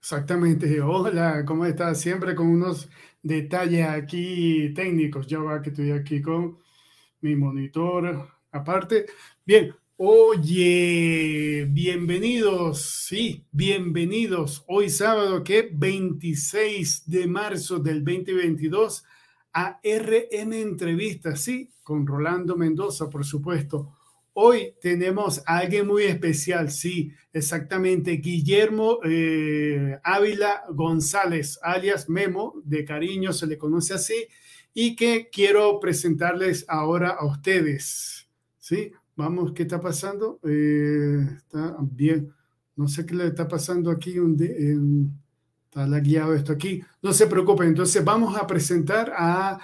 Exactamente. Hola, ¿cómo estás? Siempre con unos detalles aquí técnicos. Ya va que estoy aquí con mi monitor. Aparte, bien. Oye, bienvenidos, sí, bienvenidos. Hoy sábado, que 26 de marzo del 2022 a RM Entrevistas, sí, con Rolando Mendoza, por supuesto. Hoy tenemos a alguien muy especial, sí, exactamente, Guillermo eh, Ávila González, alias Memo, de cariño se le conoce así, y que quiero presentarles ahora a ustedes. Sí, vamos, ¿qué está pasando? Eh, está bien, no sé qué le está pasando aquí, un está la guiado esto aquí, no se preocupen, entonces vamos a presentar a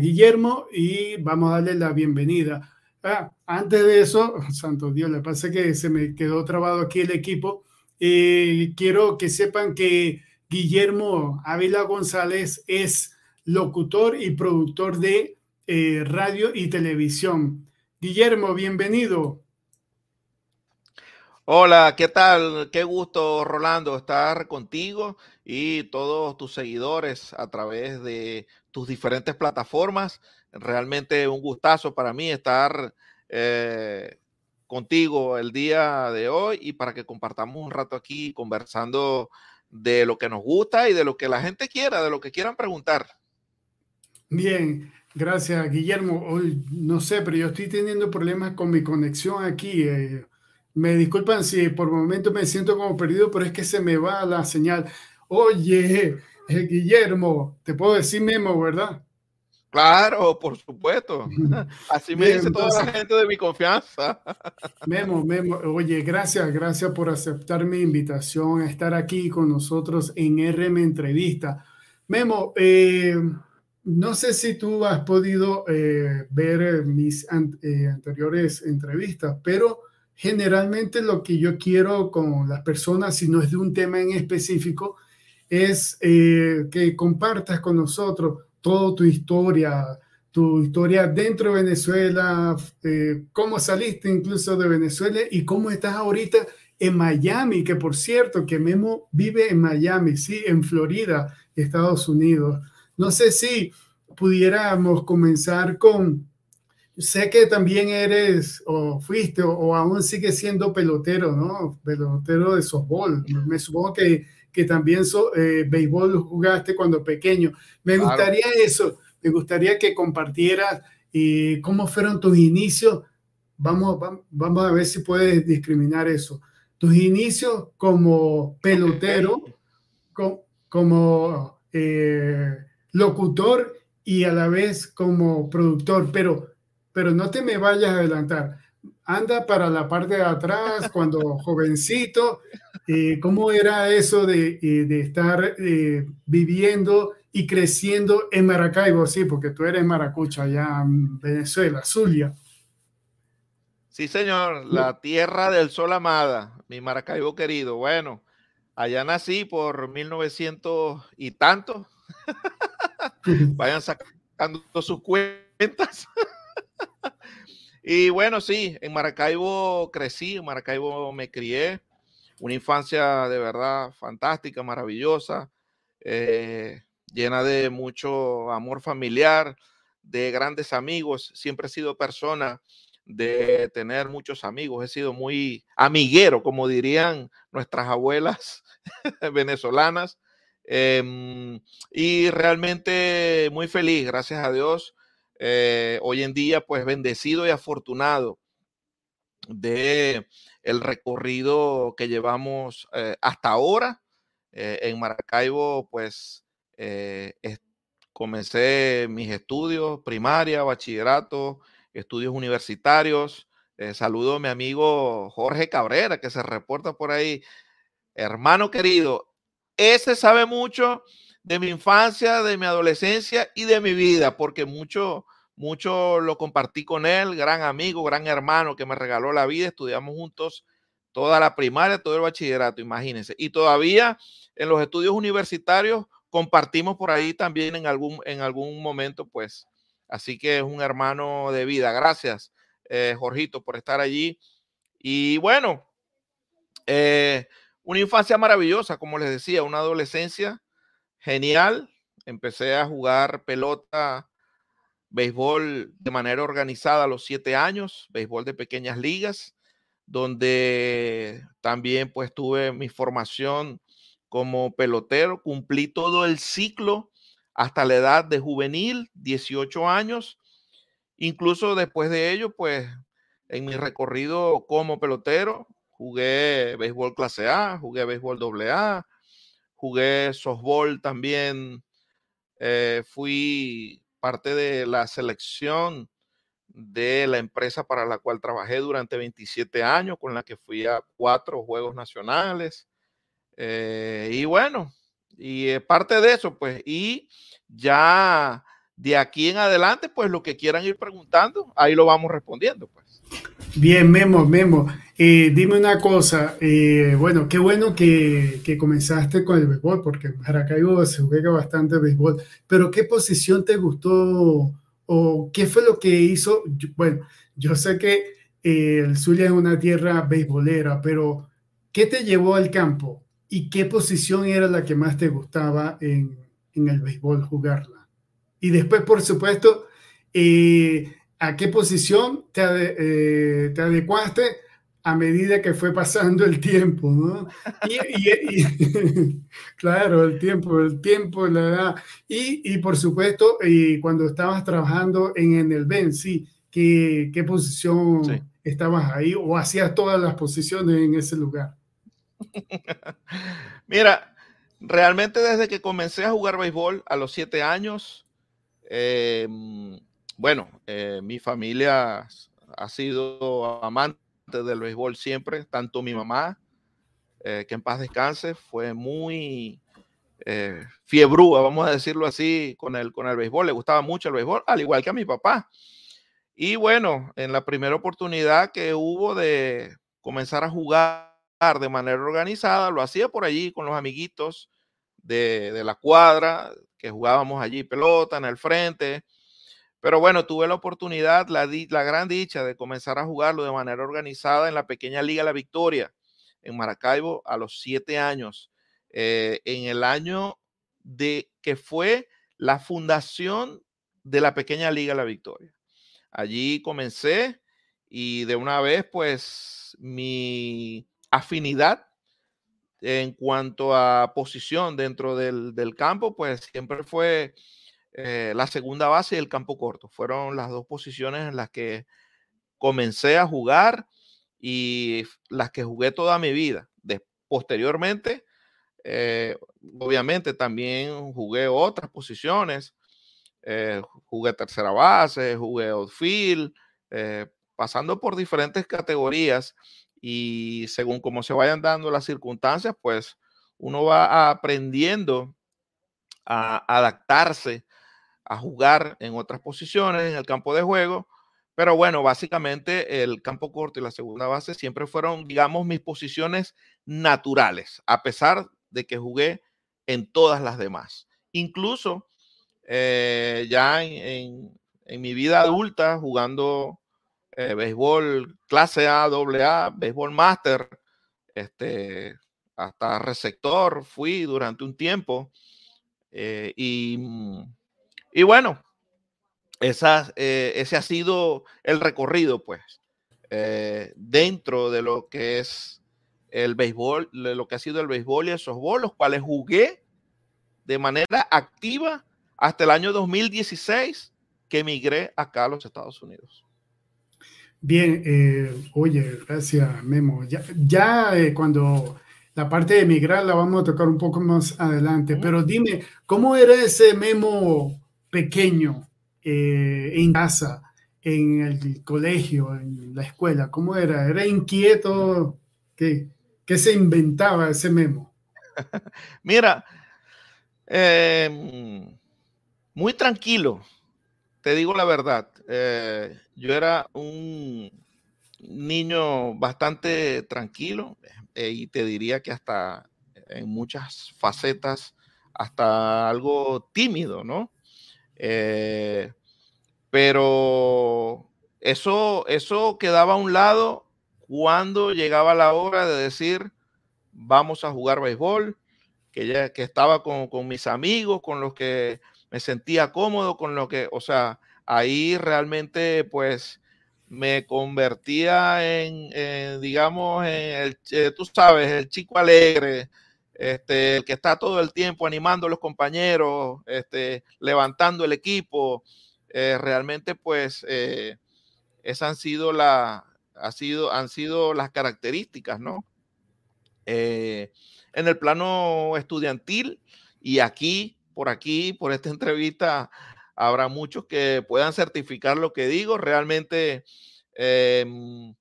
Guillermo y vamos a darle la bienvenida. Ah, antes de eso, santo Dios, le pasa que se me quedó trabado aquí el equipo. Eh, quiero que sepan que Guillermo Ávila González es locutor y productor de eh, radio y televisión. Guillermo, bienvenido. Hola, ¿qué tal? Qué gusto, Rolando, estar contigo y todos tus seguidores a través de tus diferentes plataformas realmente un gustazo para mí estar eh, contigo el día de hoy y para que compartamos un rato aquí conversando de lo que nos gusta y de lo que la gente quiera, de lo que quieran preguntar. Bien, gracias Guillermo. Hoy, no sé, pero yo estoy teniendo problemas con mi conexión aquí. Eh, me disculpan si por momento me siento como perdido, pero es que se me va la señal. Oye, Guillermo, te puedo decir Memo, ¿verdad? Claro, por supuesto. Así me dice toda la gente de mi confianza. Memo, Memo, oye, gracias, gracias por aceptar mi invitación a estar aquí con nosotros en RM Entrevista. Memo, eh, no sé si tú has podido eh, ver mis eh, anteriores entrevistas, pero generalmente lo que yo quiero con las personas, si no es de un tema en específico, es que compartas con nosotros toda tu historia, tu historia dentro de Venezuela, eh, cómo saliste incluso de Venezuela y cómo estás ahorita en Miami, que por cierto, que Memo vive en Miami, sí, en Florida, Estados Unidos. No sé si pudiéramos comenzar con, sé que también eres o fuiste o, aún sigues siendo pelotero, ¿no? Pelotero de softball. Me supongo que que también so, eh, béisbol jugaste cuando pequeño. Me gustaría eso, me gustaría que compartieras eh, cómo fueron tus inicios. Vamos, vamos a ver si puedes discriminar eso. Tus inicios como pelotero, como eh, locutor y a la vez como productor, pero, pero no te me vayas a adelantar anda para la parte de atrás cuando jovencito. Eh, ¿Cómo era eso de, eh, de estar eh, viviendo y creciendo en Maracaibo? Sí, porque tú eres maracucha allá en Venezuela, Zulia. Sí, señor, la tierra del sol amada, mi Maracaibo querido. Bueno, allá nací por 1900 y tanto. Vayan sacando sus cuentas. Y bueno, sí, en Maracaibo crecí, en Maracaibo me crié, una infancia de verdad fantástica, maravillosa, eh, llena de mucho amor familiar, de grandes amigos. Siempre he sido persona de tener muchos amigos, he sido muy amiguero, como dirían nuestras abuelas venezolanas. Em, y realmente muy feliz, gracias a Dios, eh, hoy en día, pues bendecido y afortunado de el recorrido que llevamos eh, hasta ahora. Eh, en Maracaibo, pues comencé mis estudios, primaria, bachillerato, estudios universitarios. saludo a mi amigo Jorge Cabrera, que se reporta por ahí. Hermano querido, ese sabe mucho de mi infancia, de mi adolescencia y de mi vida, porque mucho, mucho lo compartí con él, gran amigo, gran hermano que me regaló la vida, estudiamos juntos toda la primaria, todo el bachillerato, imagínense. Y todavía en los estudios universitarios compartimos por ahí también en algún, en algún momento, pues. Así que es un hermano de vida. Gracias, eh, Jorgito, por estar allí. Y bueno, eh, una infancia maravillosa, como les decía, una adolescencia genial. Empecé a jugar pelota, béisbol de manera organizada a los siete años, béisbol de pequeñas ligas donde también pues tuve mi formación como pelotero, cumplí todo el ciclo hasta la edad de juvenil, 18 años. Incluso después de ello, pues en mi recorrido como pelotero, jugué béisbol clase A, jugué béisbol doble A, jugué softball también, eh, fui parte de la selección de la empresa para la cual trabajé durante 27 años, con la que fui a cuatro Juegos Nacionales. Eh, y bueno, y parte de eso, pues, y ya de aquí en adelante, pues lo que quieran ir preguntando, ahí lo vamos respondiendo, pues. Bien, Memo, Memo. Eh, dime una cosa, eh, bueno, qué bueno que, comenzaste con el béisbol, porque en Maracaibo se juega bastante béisbol, pero ¿qué posición te gustó ¿O qué fue lo que hizo? Bueno, yo sé que eh, el Zulia es una tierra beisbolera, pero ¿qué te llevó al campo? ¿Y qué posición era la que más te gustaba en, en el béisbol jugarla? Y después, por supuesto, eh, ¿a qué posición te, eh, te adecuaste a medida que fue pasando el tiempo, ¿no? Y, claro, el tiempo, el tiempo, la edad. Y, y por supuesto, y cuando estabas trabajando en, en el Ben, sí, ¿qué, qué posición estabas ahí o hacías todas las posiciones en ese lugar? Mira, realmente desde que comencé a jugar béisbol a los siete años, em, bueno, eh, mi familia ha sido amante del béisbol siempre, tanto mi mamá, eh, que en paz descanse, fue muy eh, fiebrúa, vamos a decirlo así, con el, con el béisbol, le gustaba mucho el béisbol, al igual que a mi papá. Y bueno, en la primera oportunidad que hubo de comenzar a jugar de manera organizada, lo hacía por allí con los amiguitos de, de la cuadra, que jugábamos allí pelota en el frente, pero bueno, tuve la oportunidad, la, gran dicha de comenzar a jugarlo de manera organizada en la pequeña Liga La Victoria, en Maracaibo, a los siete años, eh, en el año de que fue la fundación de la pequeña Liga La Victoria. Allí comencé y de una vez, pues, mi afinidad en cuanto a posición dentro del campo, pues siempre fue eh, la segunda base y el campo corto. Fueron las dos posiciones en las que comencé a jugar y las que jugué toda mi vida. posteriormente, eh, obviamente también jugué otras posiciones. Eh, jugué tercera base, jugué outfield, pasando por diferentes categorías y según cómo se vayan dando las circunstancias, pues uno va aprendiendo a adaptarse a jugar en otras posiciones en el campo de juego. Pero bueno, básicamente el campo corto y la segunda base siempre fueron, digamos, mis posiciones naturales, a pesar de que jugué en todas las demás. Incluso eh, ya en, mi vida adulta, jugando eh, béisbol clase A, doble A, béisbol máster, este, hasta receptor fui durante un tiempo. Eh, y mm, y bueno, eh, ese ha sido el recorrido, pues, eh, dentro de lo que es el béisbol, de lo que ha sido el béisbol y el softball, los cuales jugué de manera activa hasta el año 2016 que emigré acá a los Estados Unidos. Bien, eh, oye, gracias Memo. Ya, ya cuando la parte de emigrar la vamos a tocar un poco más adelante, pero dime, ¿cómo era ese Memo pequeño eh, en casa, en el colegio, en la escuela? ¿Cómo era? ¿Era inquieto? ¿Qué, qué se inventaba ese memo? Mira, Em, muy tranquilo, te digo la verdad. Eh, yo era un niño bastante tranquilo eh, y te diría que hasta en muchas facetas, hasta algo tímido, ¿no? Eh, pero eso, eso quedaba a un lado cuando llegaba la hora de decir, vamos a jugar béisbol, que ya que estaba con, con mis amigos, con los que me sentía cómodo, con lo que, o sea, ahí realmente pues me convertía en, digamos, en el, eh, tú sabes, el chico alegre, este, el que está todo el tiempo animando a los compañeros, este, levantando el equipo. Eh, realmente, pues, eh, esas han sido, las características, ¿no? en el plano estudiantil y aquí, por aquí, por esta entrevista, habrá muchos que puedan certificar lo que digo. Realmente em,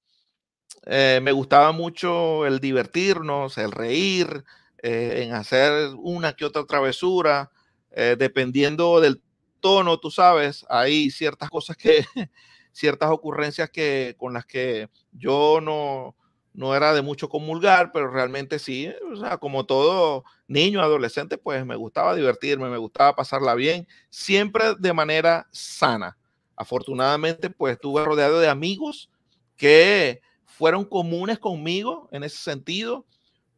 eh, me gustaba mucho el divertirnos, el reír, eh, en hacer una que otra travesura, eh, dependiendo del tono, tú sabes, hay ciertas cosas que, ciertas ocurrencias que con las que yo no, no era de mucho comulgar, pero realmente sí, como todo niño, adolescente, pues me gustaba divertirme, me gustaba pasarla bien, siempre de manera sana. Afortunadamente, pues estuve rodeado de amigos que fueron comunes conmigo en ese sentido,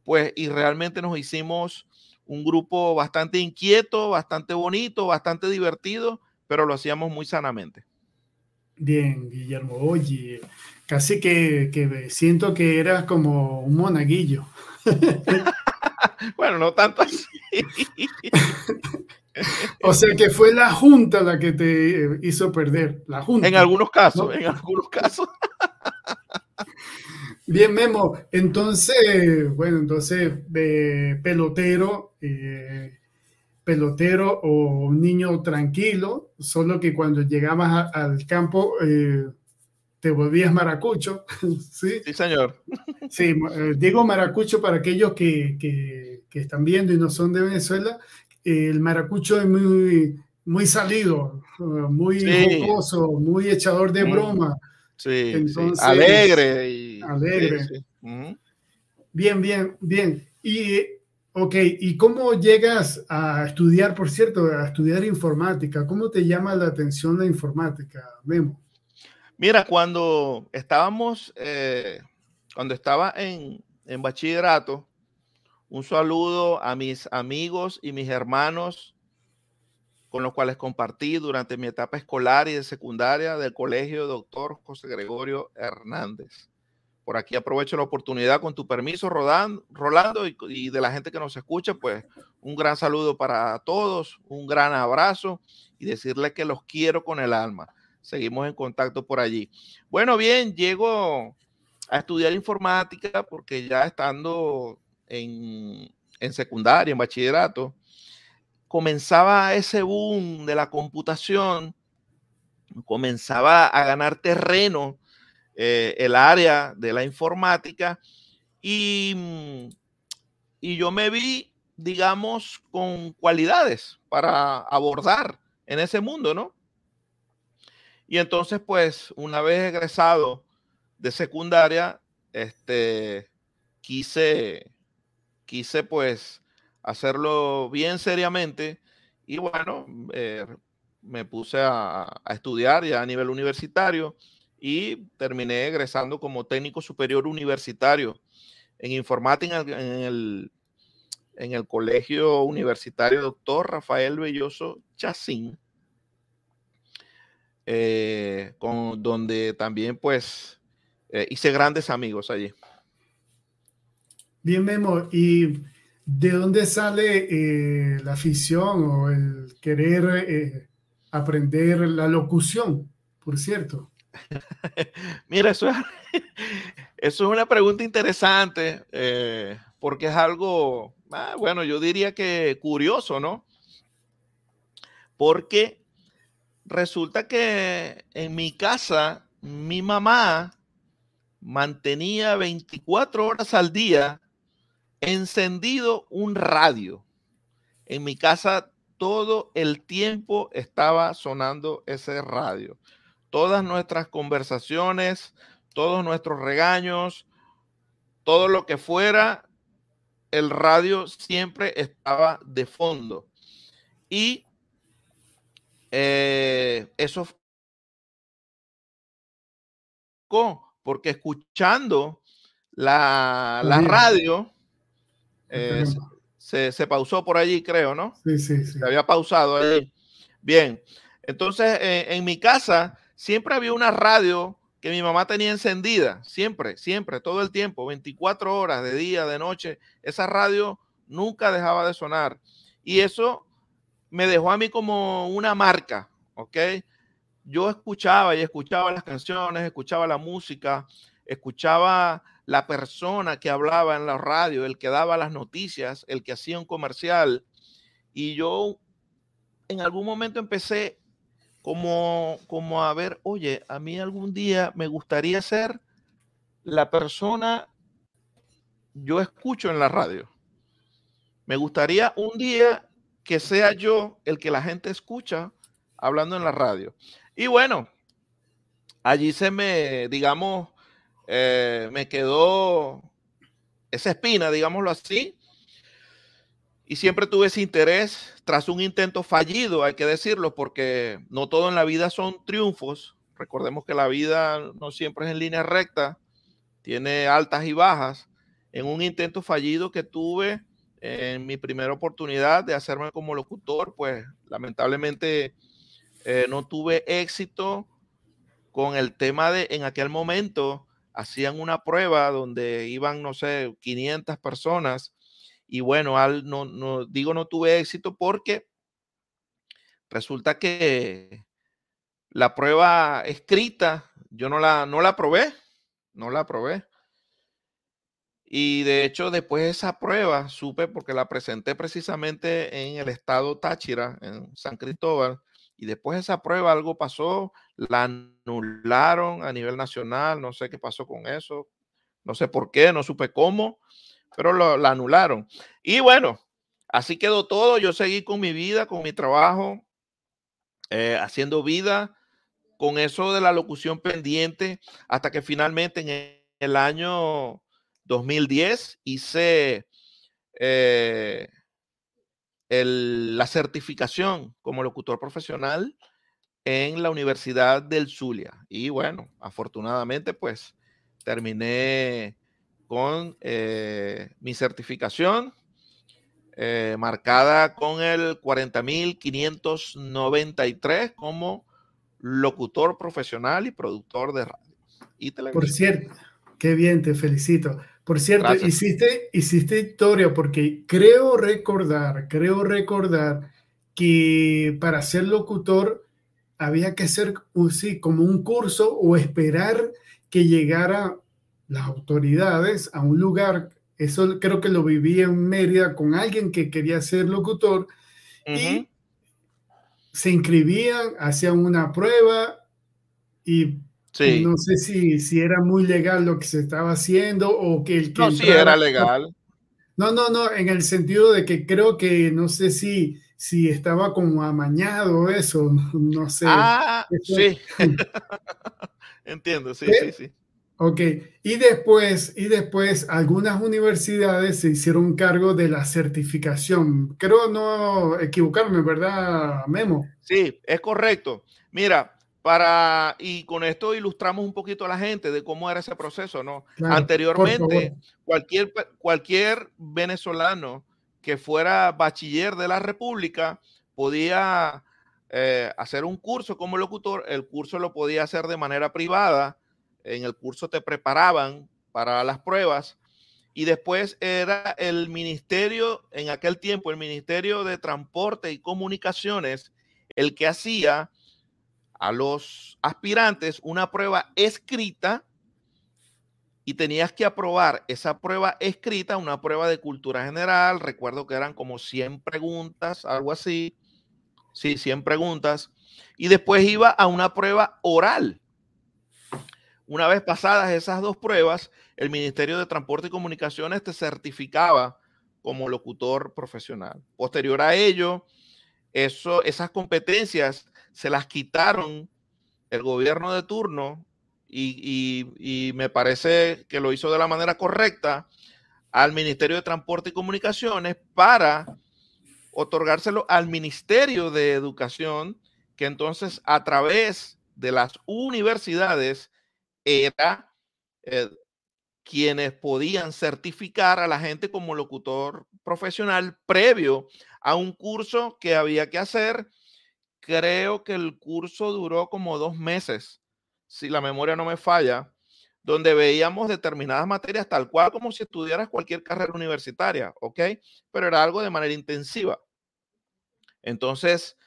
pues y realmente nos hicimos un grupo bastante inquieto, bastante bonito, bastante divertido, pero lo hacíamos muy sanamente. Bien, Guillermo, oye, casi que, que siento que eras como un monaguillo. bueno, no tanto así. o sea que fue la junta la que te hizo perder, la junta. En algunos casos, en algunos casos. Bien, Memo. Entonces, bueno, entonces, pelotero, eh, pelotero o niño tranquilo, solo que cuando llegabas al campo eh, te volvías maracucho. ¿sí? sí, señor. Sí, eh, digo maracucho para aquellos que, que, que, están viendo y no son de Venezuela. el maracucho es muy, muy salido, muy sí. jocoso, muy echador de broma. Sí, Entonces, alegre. Y, alegre. Uh -huh. Bien, bien, bien. Y, ok, ¿y cómo llegas a estudiar, por cierto, a estudiar informática? ¿Cómo te llama la atención la informática, Memo? Mira, cuando estábamos, eh, cuando estaba en, en bachillerato, un saludo a mis amigos y mis hermanos con los cuales compartí durante mi etapa escolar y de secundaria del colegio doctor José Gregorio Hernández. Por aquí aprovecho la oportunidad con tu permiso, Rodan, Rolando, y, de la gente que nos escucha, pues un gran saludo para todos, un gran abrazo y decirles que los quiero con el alma. Seguimos en contacto por allí. Bueno, bien, llego a estudiar informática porque ya estando en, en secundaria, en bachillerato, comenzaba ese boom de la computación, comenzaba a ganar terreno eh, el área de la informática y, y, yo me vi, digamos, con cualidades para abordar en ese mundo, ¿no? Y entonces, pues, una vez egresado de secundaria, este, quise, quise, pues, hacerlo bien seriamente y bueno, eh, me puse a, estudiar ya a nivel universitario y terminé egresando como técnico superior universitario en informática en el, en el colegio universitario doctor Rafael Belloso Chacín, eh, con, donde también pues eh, hice grandes amigos allí. Bien, Memo, y ¿De dónde sale eh, la afición o el querer aprender la locución, por cierto? Mira, eso es, una pregunta interesante, eh, porque es algo, ah, bueno, yo diría que curioso, ¿no? Porque resulta que en mi casa, mi mamá mantenía 24 horas al día encendido un radio. en mi casa todo el tiempo estaba sonando ese radio. Todas nuestras conversaciones, todos nuestros regaños, todo lo que fuera, el radio siempre estaba de fondo. Y eh, eso porque escuchando la, radio, eh, se, pausó por allí, creo, ¿no? Sí, sí, sí. Se había pausado ahí. Bien. Entonces, eh, en mi casa siempre había una radio que mi mamá tenía encendida, siempre, siempre, todo el tiempo, 24 horas de día, de noche. Esa radio nunca dejaba de sonar. Y eso me dejó a mí como una marca, ¿ok? Yo escuchaba y escuchaba las canciones, escuchaba la música, escuchaba la persona que hablaba en la radio, el que daba las noticias, el que hacía un comercial. Y yo en algún momento empecé como, como a ver, oye, a mí algún día me gustaría ser la persona, yo escucho en la radio. Me gustaría un día que sea yo el que la gente escucha hablando en la radio. Y bueno, allí se me, digamos, eh, me quedó esa espina, digámoslo así, y siempre tuve ese interés tras un intento fallido, hay que decirlo, porque no todo en la vida son triunfos. Recordemos que la vida no siempre es en línea recta, tiene altas y bajas. En un intento fallido que tuve en mi primera oportunidad de hacerme como locutor, pues lamentablemente eh, no tuve éxito con el tema de en aquel momento hacían una prueba donde iban, no sé, 500 personas y bueno, al, no, no, digo no tuve éxito porque resulta que la prueba escrita, yo no la, no la probé, no la probé. Y de hecho, después de esa prueba, supe porque la presenté precisamente en el estado Táchira, en San Cristóbal, y después de esa prueba algo pasó, la anularon a nivel nacional, no sé qué pasó con eso, no sé por qué, no supe cómo, pero lo, la anularon. Y bueno, así quedó todo, yo seguí con mi vida, con mi trabajo, eh, haciendo vida, con eso de la locución pendiente, hasta que finalmente en el año 2010 hice... Eh, la certificación como locutor profesional en la Universidad del Zulia. Y bueno, afortunadamente pues terminé con eh, mi certificación eh, marcada con el 40.593 como locutor profesional y productor de radio. Y Por cierto, qué bien, te felicito. Por cierto, hiciste, hiciste historia porque creo recordar, creo recordar que para ser locutor había que hacer sí, como un curso o esperar que llegara las autoridades a un lugar. Eso creo que lo viví en Mérida con alguien que quería ser locutor y se inscribían, hacían una prueba y no sé si, si era muy legal lo que se estaba haciendo o que el que... No, sí era legal. No, no, no, en el sentido de que creo que no sé si, si estaba como amañado eso, no sé. Ah, sí. Entiendo, sí, sí, sí. Ok, y después, y después algunas universidades se hicieron cargo de la certificación. Creo no equivocarme, ¿verdad, Memo? Sí, es correcto. Mira, para, y con esto ilustramos un poquito a la gente de cómo era ese proceso, ¿no? Anteriormente, cualquier, cualquier venezolano que fuera bachiller de la República podía eh, hacer un curso como locutor, el curso lo podía hacer de manera privada, en el curso te preparaban para las pruebas y después era el ministerio, en aquel tiempo, el Ministerio de Transporte y Comunicaciones, el que hacía a los aspirantes una prueba escrita y tenías que aprobar esa prueba escrita, una prueba de cultura general. Recuerdo que eran como 100 preguntas, algo así. Sí, 100 preguntas. Y después iba a una prueba oral. Una vez pasadas esas dos pruebas, el Ministerio de Transporte y Comunicaciones te certificaba como locutor profesional. Posterior a ello, eso, esas competencias se las quitaron el gobierno de turno y, me parece que lo hizo de la manera correcta al Ministerio de Transporte y Comunicaciones para otorgárselo al Ministerio de Educación, que entonces a través de las universidades era eh, quienes podían certificar a la gente como locutor profesional previo a un curso que había que hacer. Creo que el curso duró como dos meses, si la memoria no me falla, donde veíamos determinadas materias tal cual como si estudiaras cualquier carrera universitaria, ¿ok? Pero era algo de manera intensiva. Entonces,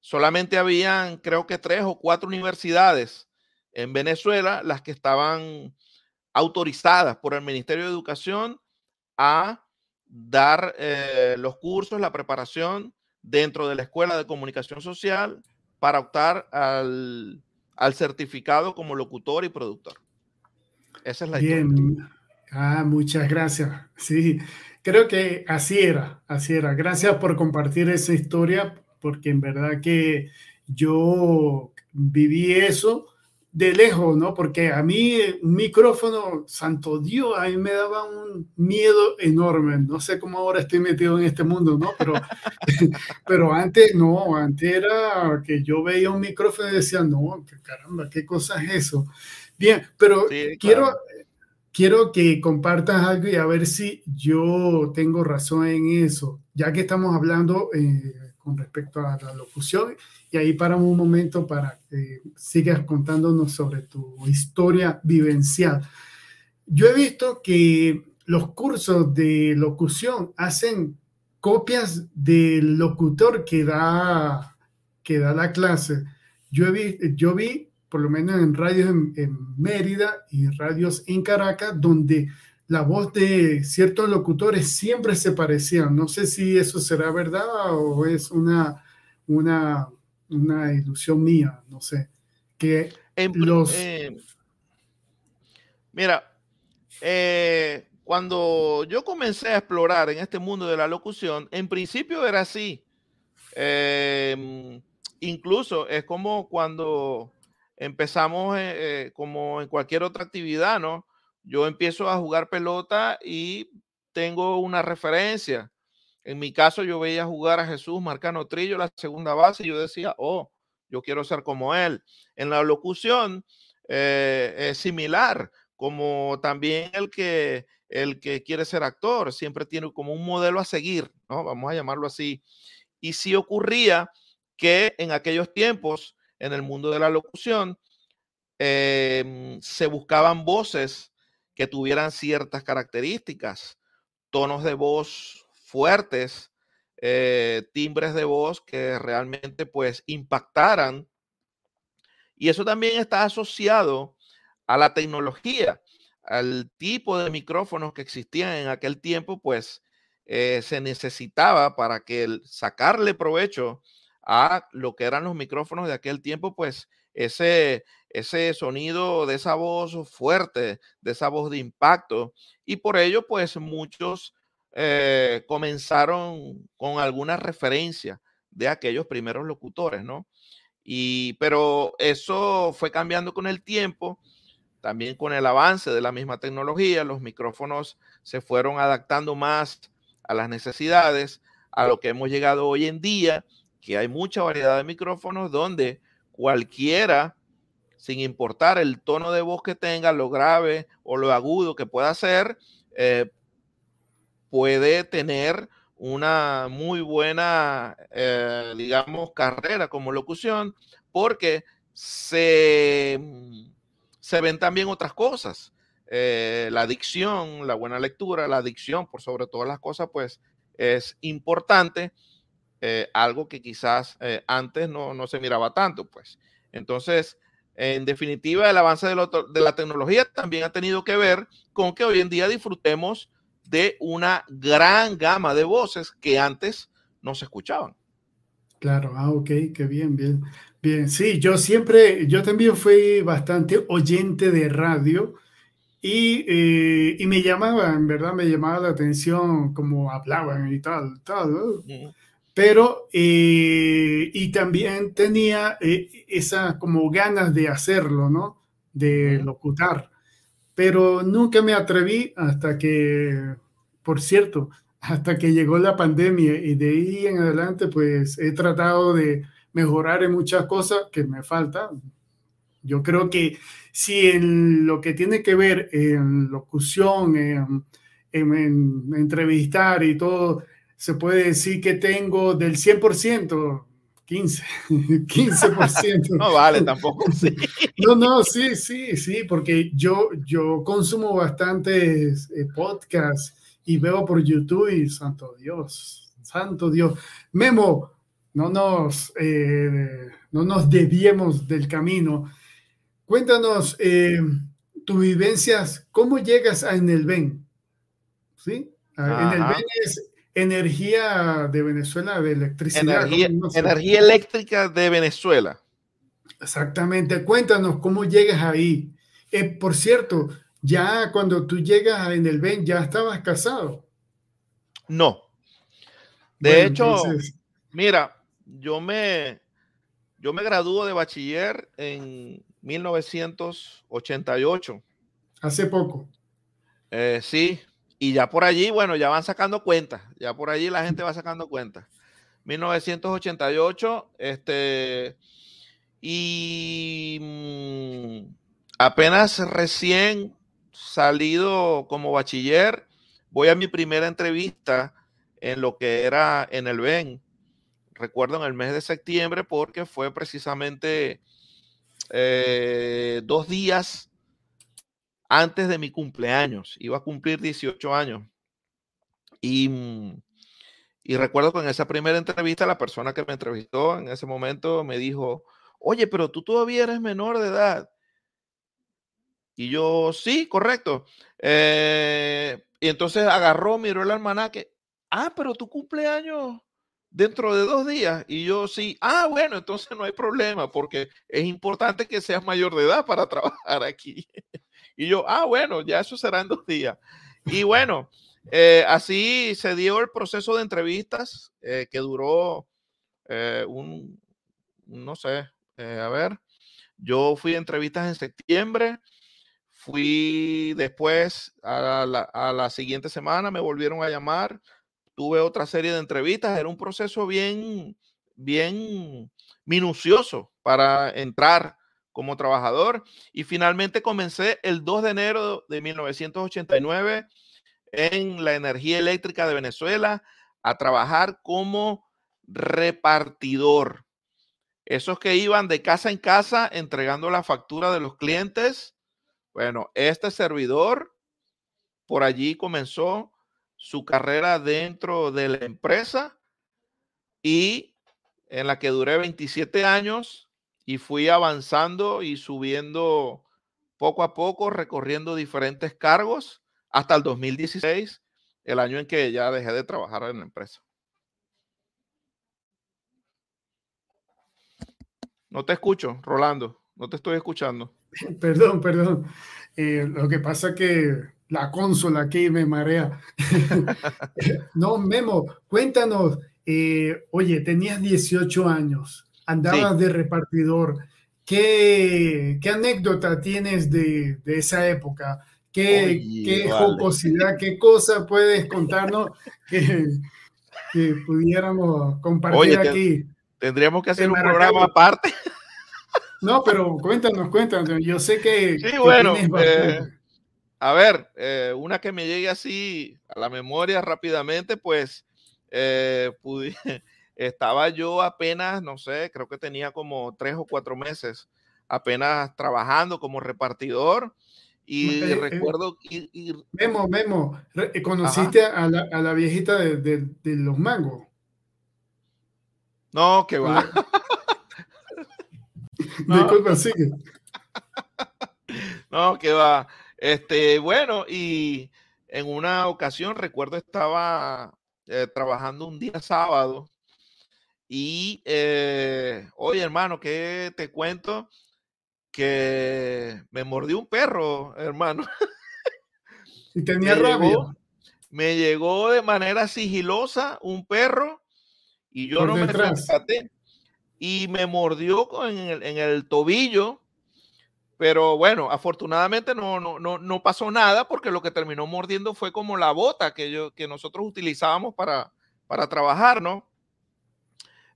solamente habían, creo que tres o cuatro universidades en Venezuela las que estaban autorizadas por el Ministerio de Educación a dar eh, los cursos, la preparación dentro de la Escuela de Comunicación Social para optar al, certificado como locutor y productor. Esa es la Bien. Ah, muchas gracias. Sí, creo que así era, así era. Gracias por compartir esa historia, porque en verdad que yo viví eso de lejos, ¿no? Porque a mí un micrófono, santo Dios, a mí me daba un miedo enorme. No sé cómo ahora estoy metido en este mundo, ¿no? Pero, pero antes no, antes era que yo veía un micrófono y decía, no, caramba, ¿qué cosa es eso? Bien, pero quiero, quiero que compartas algo y a ver si yo tengo razón en eso, ya que estamos hablando eh, con respecto a la locución y ahí paramos un momento para que sigas contándonos sobre tu historia vivencial. Yo he visto que los cursos de locución hacen copias del locutor que da, que da la clase. Yo, vi, yo vi, por lo menos en radios en, en Mérida y radios en Caracas, donde la voz de ciertos locutores siempre se parecían. No sé si eso será verdad o es una, una una ilusión mía, no sé. Que los... Eh, mira, eh, cuando yo comencé a explorar en este mundo de la locución, en principio era así. Em, incluso es como cuando empezamos, eh, como en cualquier otra actividad, ¿no? Yo empiezo a jugar pelota y tengo una referencia. En mi caso, yo veía jugar a Jesús Marcano Trillo la segunda base y yo decía, oh, yo quiero ser como él. En la locución eh, es similar, como también el que, el que quiere ser actor, siempre tiene como un modelo a seguir, ¿no? Vamos a llamarlo así. Y si ocurría que en aquellos tiempos, en el mundo de la locución, em, se buscaban voces que tuvieran ciertas características, tonos de voz fuertes, eh, timbres de voz que realmente pues impactaran. Y eso también está asociado a la tecnología, al tipo de micrófonos que existían en aquel tiempo, pues eh, se necesitaba para que sacarle provecho a lo que eran los micrófonos de aquel tiempo, pues ese, ese sonido de esa voz fuerte, de esa voz de impacto. Y por ello, pues muchos eh, comenzaron con alguna referencia de aquellos primeros locutores, ¿no? Y, pero eso fue cambiando con el tiempo, también con el avance de la misma tecnología, los micrófonos se fueron adaptando más a las necesidades, a lo que hemos llegado hoy en día, que hay mucha variedad de micrófonos donde cualquiera, sin importar el tono de voz que tenga, lo grave o lo agudo que pueda ser, eh, puede tener una muy buena, eh, digamos, carrera como locución, porque se, se ven también otras cosas. Eh, la dicción, la buena lectura, la dicción, por sobre todas las cosas, pues es importante, eh, algo que quizás antes no, no, se miraba tanto, pues. Entonces, en definitiva, el avance de, de la tecnología también ha tenido que ver con que hoy en día disfrutemos de una gran gama de voces que antes no se escuchaban. Claro, ah, ok, qué bien, bien, bien. Sí, yo siempre, yo también fui bastante oyente de radio Y, eh, y, me llamaba, en verdad me llamaba la atención cómo hablaban y tal, tal. Pero, eh, y también tenía eh, esas como ganas de hacerlo, ¿no? De locutar. Pero nunca me atreví hasta que, por cierto, hasta que llegó la pandemia y de ahí en adelante, pues he tratado de mejorar en muchas cosas que me faltan. Yo creo que si en lo que tiene que ver en locución, en, entrevistar y todo, se puede decir que tengo del 100%, 15, 15%. no vale tampoco. Sí. No, no, sí, sí, sí, porque yo, yo consumo bastantes eh, podcasts y veo por YouTube y santo Dios, santo Dios. Memo, no nos, eh, no nos desviemos del camino. Cuéntanos eh, tus vivencias, ¿cómo llegas a Enelven? ¿Sí? Enelven es energía de Venezuela, de electricidad. Energía, eléctrica de Venezuela. Exactamente. Cuéntanos cómo llegas ahí. Eh, por cierto, ya cuando tú llegas a Enelven, ¿ya estabas casado? No. De hecho, mira, yo me, yo me graduó de bachiller en 1988. Hace poco. Eh, sí, y ya por allí, bueno, ya van sacando cuentas, ya por allí la gente va sacando cuentas. 1988, este, y mm, apenas recién salido como bachiller, voy a mi primera entrevista en lo que era en el BEN. Recuerdo en el mes de septiembre porque fue precisamente eh, dos días antes de mi cumpleaños. Iba a cumplir 18 años. Y, mm, y recuerdo que en esa primera entrevista la persona que me entrevistó en ese momento me dijo, oye, pero tú todavía eres menor de edad. Y yo, sí, correcto. Eh, y entonces agarró, miró el almanaque. Ah, pero tu cumpleaños dentro de dos días. Y yo sí, ah, bueno, entonces no hay problema porque es importante que seas mayor de edad para trabajar aquí. Y yo, ah, bueno, ya eso será en dos días. Y bueno, eh, así se dio el proceso de entrevistas eh, que duró eh, un, no sé, a ver, yo fui a entrevistas en septiembre. Fui después a la, a la siguiente semana, me volvieron a llamar tuve otra serie de entrevistas, era un proceso bien, bien minucioso para entrar como trabajador y finalmente comencé el 2 de enero de 1989 en la energía eléctrica de Venezuela a trabajar como repartidor. Esos que iban de casa en casa entregando la factura de los clientes. Bueno, este servidor por allí comenzó su carrera dentro de la empresa y en la que duré 27 años y fui avanzando y subiendo poco a poco, recorriendo diferentes cargos hasta el 2016, el año en que ya dejé de trabajar en la empresa. No te escucho, Rolando, no te estoy escuchando. Perdón, perdón. Eh, lo que pasa que la consola aquí me marea. no, Memo, cuéntanos, eh, oye, tenías 18 años, andabas de repartidor. ¿Qué, ¿Qué, anécdota tienes de, de esa época? ¿Qué, qué jocosidad, qué cosa puedes contarnos que, que pudiéramos compartir aquí? Tendríamos que hacer un programa aparte. No, pero cuéntanos, cuéntanos. Yo sé que. Sí, bueno, a ver, eh, una que me llegue así a la memoria rápidamente, pues eh, estaba yo apenas, no sé, creo que tenía como tres o cuatro meses apenas trabajando como repartidor. Y eh, recuerdo. Memo, Memo, ¿conociste a la, viejita de, los mangos? No, que va. Disculpa, sigue. No, que va. Este, bueno, y en una ocasión recuerdo estaba eh, trabajando un día sábado y, eh, oye hermano, ¿qué te cuento? Que me mordió un perro, hermano. Y tenía rabia. me llegó de manera sigilosa un perro y yo no me percaté y me mordió en el, en el, tobillo. Pero bueno, afortunadamente no, no, no, no, pasó nada porque lo que terminó mordiendo fue como la bota que, yo, que nosotros utilizábamos para, para trabajar, ¿no?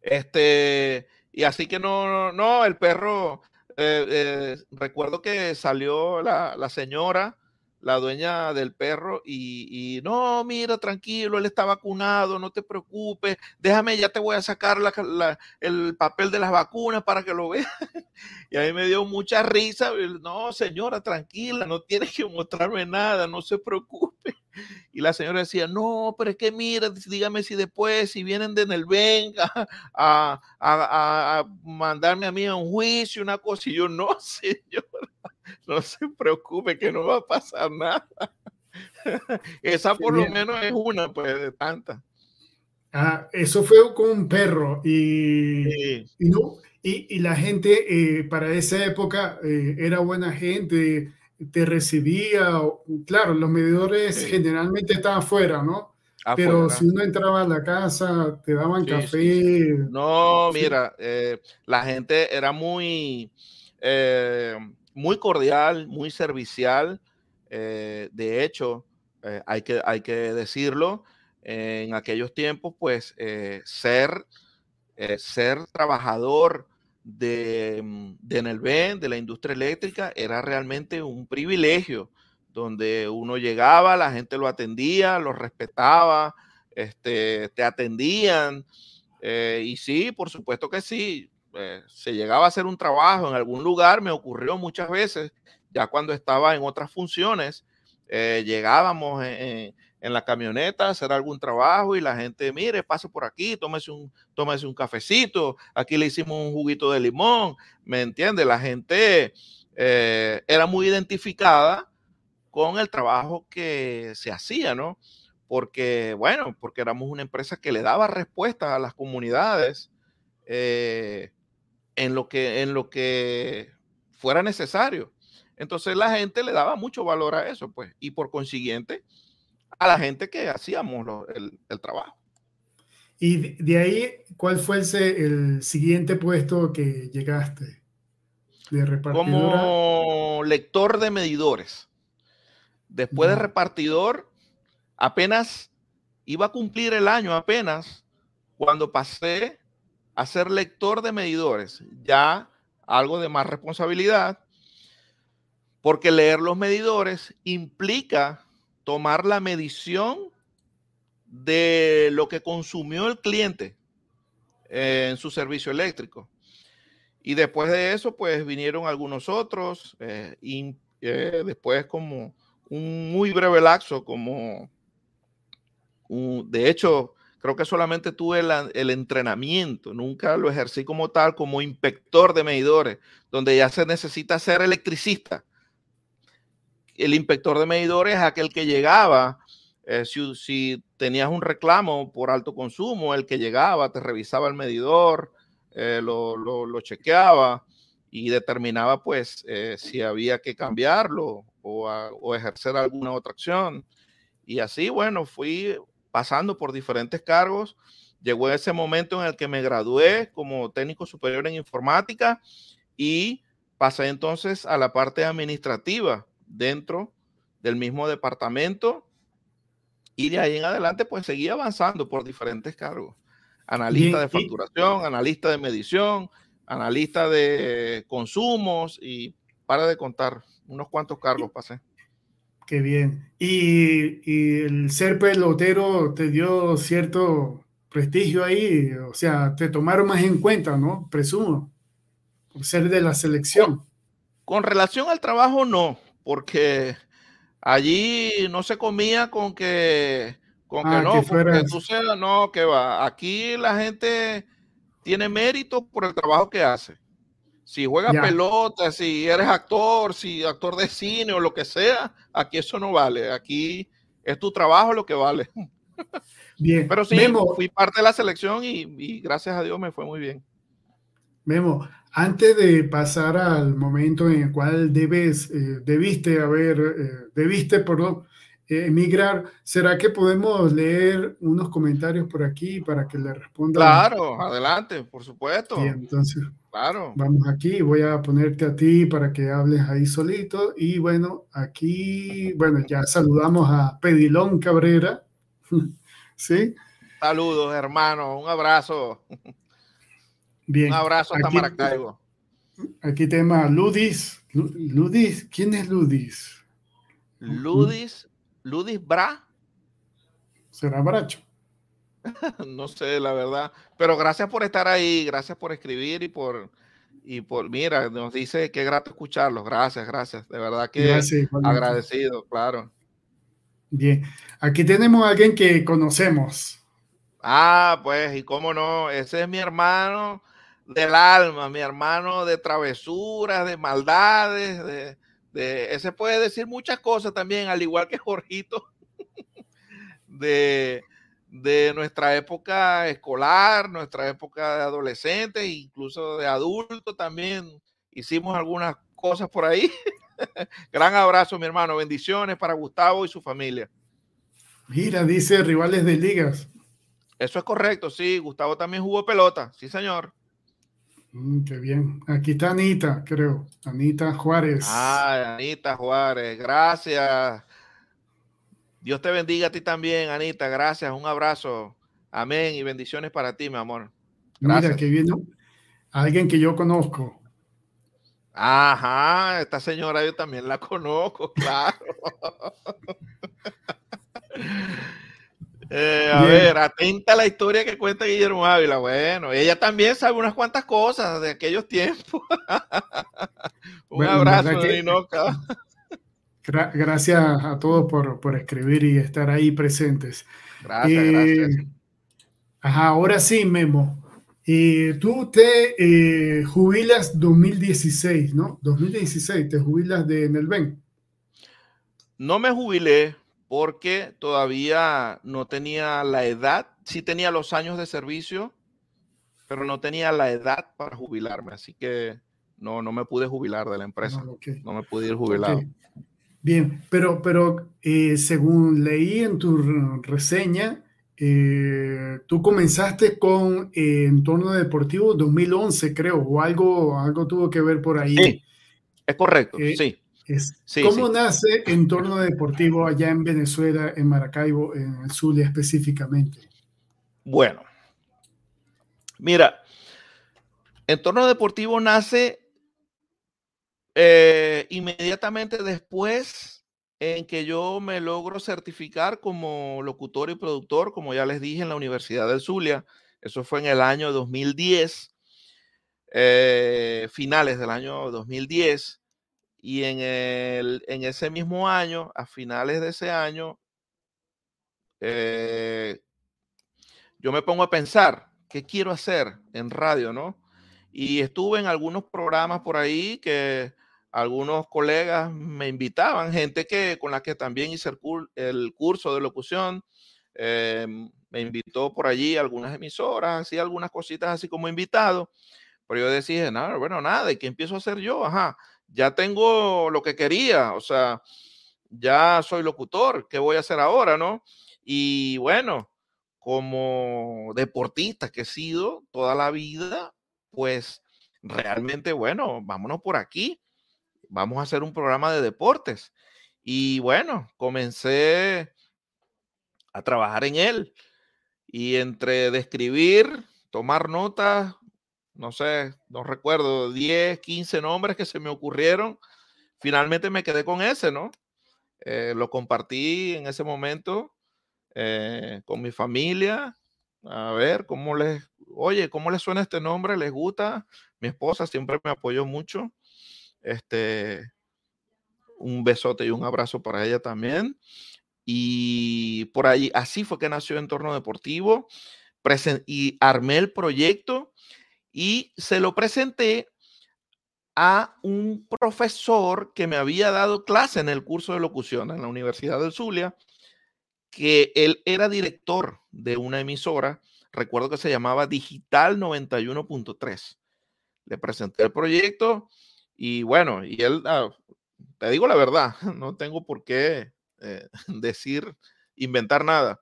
Este, y así que no, no, el perro, eh, eh, recuerdo que salió la, la señora la dueña del perro y, no, mira, tranquilo, él está vacunado, no te preocupes, déjame, ya te voy a sacar el papel de las vacunas para que lo veas. y a mí me dio mucha risa, no, señora, tranquila, no tienes que mostrarme nada, no se preocupe. Y la señora decía, no, pero es que mira, dígame si después, si vienen de el venga a, a, mandarme a mí a un juicio, una cosa, y yo, no, señora no se preocupe que no va a pasar nada. Esa por lo menos es una, pues, de tantas. Ah, eso fue con un perro y, y no, y, la gente eh, para esa época eh, era buena gente, te recibía, claro, los medidores generalmente estaban afuera, ¿no? Pero si uno entraba a la casa, te daban café. No, mira, eh, la gente era muy, muy cordial, muy servicial. Eh, de hecho, eh, hay, que, hay que decirlo, en aquellos tiempos, pues eh, ser, ser trabajador de, mm, de Nelven, de la industria eléctrica, era realmente un privilegio, donde uno llegaba, la gente lo atendía, lo respetaba, este, te atendían. y sí, por supuesto que sí, eh, se llegaba a hacer un trabajo en algún lugar, me ocurrió muchas veces, ya cuando estaba en otras funciones, eh, llegábamos en, la camioneta a hacer algún trabajo y la gente, mire, pase por aquí, tómese un, tómese un cafecito, aquí le hicimos un juguito de limón, ¿me entiende? La gente eh, era muy identificada con el trabajo que se hacía, ¿no? Porque, bueno, porque éramos una empresa que le daba respuesta a las comunidades en lo que, en lo que fuera necesario. Entonces la gente le daba mucho valor a eso, pues, y por consiguiente a la gente que hacíamos el, trabajo. Y de ahí, ¿cuál fue el, siguiente puesto que llegaste? De repartidora. Como lector de medidores. Después de repartidor, apenas iba a cumplir el año, apenas, cuando pasé a ser lector de medidores, ya algo de más responsabilidad, porque leer los medidores implica tomar la medición de lo que consumió el cliente en su servicio eléctrico. Y después de eso, pues vinieron algunos otros, eh, y eh, después como un muy breve lapso, como, de hecho, creo que solamente tuve el, entrenamiento, nunca lo ejercí como tal, como inspector de medidores, donde ya se necesita ser electricista. El inspector de medidores es aquel que llegaba, eh, si, tenías un reclamo por alto consumo, el que llegaba, te revisaba el medidor, eh, lo, chequeaba y determinaba pues eh, si había que cambiarlo o, o ejercer alguna otra acción. Y así, bueno, fui pasando por diferentes cargos. Llegó ese momento en el que me gradué como técnico superior en informática y pasé entonces a la parte administrativa dentro del mismo departamento y de ahí en adelante pues seguí avanzando por diferentes cargos. Analista de facturación, analista de medición, analista de consumos y para de contar, unos cuantos cargos pasé. Qué bien. Y, el ser pelotero te dio cierto prestigio ahí, o sea, te tomaron más en cuenta, ¿no? Presumo, por ser de la selección. Con, relación al trabajo, no, porque allí no se comía con que, con que ah, no, que tú seas, no, que va. Aquí la gente tiene mérito por el trabajo que hace. Si juegas pelota, si eres actor, si actor de cine o lo que sea, aquí eso no vale. Aquí es tu trabajo lo que vale. Bien. Pero sí, fui parte de la selección y, gracias a Dios me fue muy bien. Memo, antes de pasar al momento en el cual debes, eh, debiste haber, eh, debiste, perdón, emigrar, ¿será que podemos leer unos comentarios por aquí para que le respondan? Claro, adelante, por supuesto. entonces, claro. vamos aquí, voy a ponerte a ti para que hables ahí solito. Y bueno, aquí, bueno, ya saludamos a Pedilón Cabrera. ¿Sí? Saludos, hermano, un abrazo. Bien. Un abrazo hasta aquí, Maracaibo. Aquí tema Ludis. Ludis, ¿quién es Ludis? Ludis Ludis Bra. ¿Será Bracho? no sé, la verdad. Pero gracias por estar ahí, gracias por escribir y por, y por, mira, nos dice que grato escucharlos. Gracias, gracias. De verdad que agradecido, claro. Bien, aquí tenemos a alguien que conocemos. Ah, pues, y cómo no, ese es mi hermano del alma, mi hermano de travesuras, de maldades, de, ese puede decir muchas cosas también, al igual que Jorgito, de, de nuestra época escolar, nuestra época de adolescente, incluso de adulto también. Hicimos algunas cosas por ahí. Gran abrazo, mi hermano. Bendiciones para Gustavo y su familia. Mira, dice rivales de ligas. Eso es correcto, sí. Gustavo también jugó pelota, sí, señor. Mm, qué bien. Aquí está Anita, creo. Anita Juárez. Ah, Anita Juárez. Gracias. Dios te bendiga a ti también, Anita. Gracias. Un abrazo. Amén. Y bendiciones para ti, mi amor. Mira, que viene alguien que yo conozco. Ajá, esta señora yo también la conozco, claro. Eh, a ver, atenta a la historia que cuenta Guillermo Ávila. Bueno, ella también sabe unas cuantas cosas de aquellos tiempos. Un abrazo, gracias a todos por, escribir y estar ahí presentes. Gracias, gracias. Eh, ajá, ahora sí, Memo. Eh, tú te jubilas 2016, ¿no? 2016, te jubilas de Nelven. No me jubilé, porque todavía no tenía la edad, sí tenía los años de servicio, pero no tenía la edad para jubilarme, así que no, no me pude jubilar de la empresa, ah, no me pude ir jubilado. Bien, pero, pero eh, según leí en tu reseña, eh, tú comenzaste con eh, Entorno Deportivo 2011, creo, o algo, algo tuvo que ver por ahí. Sí, es correcto, sí. ¿Cómo nace Entorno Deportivo allá en Venezuela, en Maracaibo, en el Zulia específicamente? Bueno, mira, Entorno Deportivo nace eh, inmediatamente después en que yo me logro certificar como locutor y productor, como ya les dije, en la Universidad del Zulia. Eso fue en el año 2010, eh, finales del año 2010. Y en, el, en ese mismo año, a finales de ese año, eh, yo me pongo a pensar, ¿qué quiero hacer en radio, no? Y estuve en algunos programas por ahí que algunos colegas me invitaban, gente que con la que también hice el, curso de locución, eh, me invitó por allí algunas emisoras, así algunas cositas así como invitado, pero yo decía, no, bueno, nada, ¿y qué empiezo a hacer yo? Ajá, ya tengo lo que quería, o sea, ya soy locutor, ¿qué voy a hacer ahora, no? Y bueno, como deportista que he sido toda la vida, pues realmente, bueno, vámonos por aquí, vamos a hacer un programa de deportes. Y bueno, comencé a trabajar en él. Y entre describir, tomar notas, no sé, no recuerdo, 10, 15 nombres que se me ocurrieron. Finalmente me quedé con ese, ¿no? Eh, lo compartí en ese momento eh, con mi familia. A ver cómo les, oye, ¿cómo les suena este nombre? ¿Les gusta? Mi esposa siempre me apoyó mucho. Este, un besote y un abrazo para ella también. Y por ahí, así fue que nació Entorno Deportivo. y armé el proyecto y se lo presenté a un profesor que me había dado clase en el curso de locución en la Universidad del Zulia, que él era director de una emisora, recuerdo que se llamaba Digital 91.3. Le presenté el proyecto y bueno, y él, ah, te digo la verdad, no tengo por qué eh, decir, inventar nada.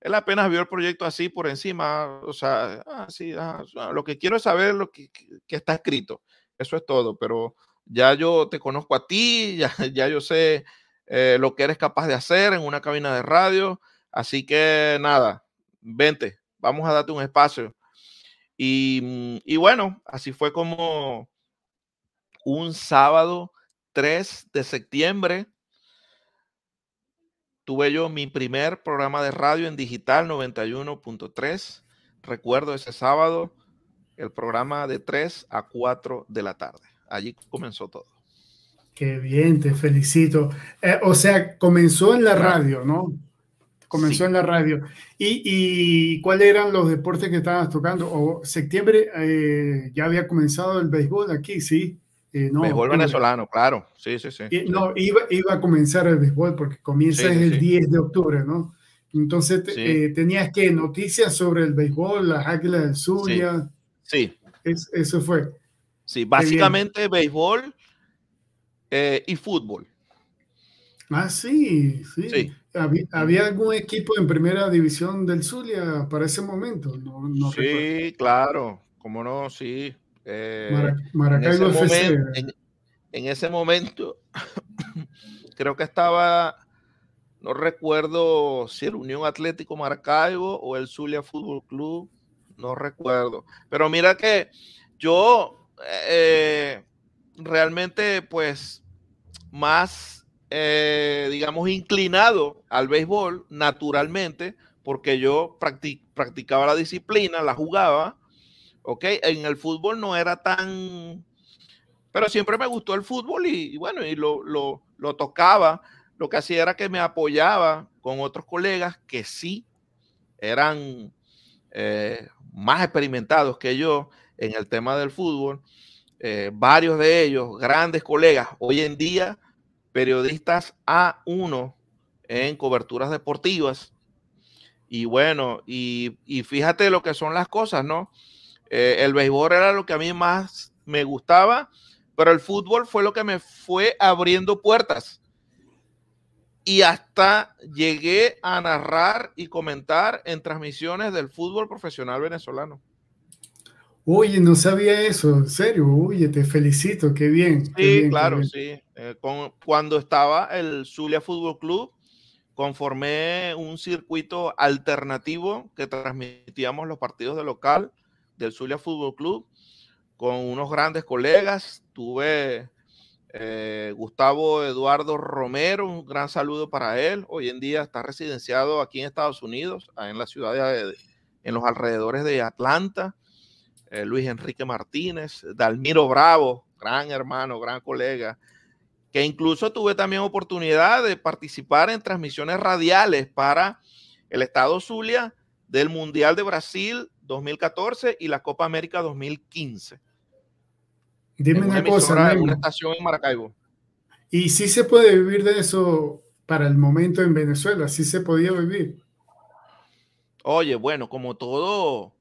Él apenas vio el proyecto así por encima, o sea, ah, ah, lo que quiero es saber lo que, está escrito. Eso es todo, pero ya yo te conozco a ti, ya, yo sé eh, lo que eres capaz de hacer en una cabina de radio, así que nada, vente, vamos a darte un espacio. Y, y bueno, así fue como un sábado 3 de septiembre tuve yo mi primer programa de radio en digital 91.3. Recuerdo ese sábado el programa de 3 a 4 de la tarde. Allí comenzó todo. Qué bien, te felicito. Eh, o sea, comenzó en la radio, ¿no? Comenzó en la radio. ¿Y, ¿Y cuáles eran los deportes que estabas tocando? ¿O septiembre eh, ya había comenzado el béisbol aquí? Sí. Eh, no, béisbol venezolano, claro. Sí, sí, sí. no, iba, iba a comenzar el béisbol porque comienza el 10 de octubre, ¿no? Entonces eh, tenías que noticias sobre el béisbol, las águilas del Zulia. Sí. eso fue. Sí, básicamente béisbol eh, y fútbol. Ah, sí, sí. ¿Había, algún equipo en primera división del Zulia para ese momento? No, sí, claro, cómo no, sí. Eh, en, ese momento, creo que estaba, no recuerdo si el Unión Atlético Maracaibo o el Zulia Fútbol Club, no recuerdo. Pero mira que yo eh, realmente, pues, más, eh, digamos, inclinado al béisbol, naturalmente, porque yo practicaba la disciplina, la jugaba, ¿ok? En el fútbol no era tan... Pero siempre me gustó el fútbol y, bueno, y lo, lo, tocaba. Lo que hacía era que me apoyaba con otros colegas que sí eran eh, más experimentados que yo en el tema del fútbol. Eh, varios de ellos, grandes colegas, hoy en día periodistas A1 en coberturas deportivas. Y bueno, y, y fíjate lo que son las cosas, ¿no? Eh, el béisbol era lo que a mí más me gustaba, pero el fútbol fue lo que me fue abriendo puertas. Y hasta llegué a narrar y comentar en transmisiones del fútbol profesional venezolano. Oye, no sabía eso, en serio. Oye, te felicito, qué bien. Sí, claro, sí. Eh, cuando estaba el Zulia Fútbol Club, conformé un circuito alternativo que transmitíamos los partidos de local del Zulia Fútbol Club con unos grandes colegas. Tuve eh, Gustavo Eduardo Romero, un gran saludo para él. Hoy en día está residenciado aquí en Estados Unidos, en la ciudad de, en los alrededores de Atlanta. Eh, Luis Enrique Martínez, Dalmiro Bravo, gran hermano, gran colega, que incluso tuve también oportunidad de participar en transmisiones radiales para el Estado Zulia del Mundial de Brasil 2014 y la Copa América 2015. Dime una, cosa, una estación en Maracaibo. ¿Y si se puede vivir de eso para el momento en Venezuela? ¿Sí se podía vivir? Oye, bueno, como todo,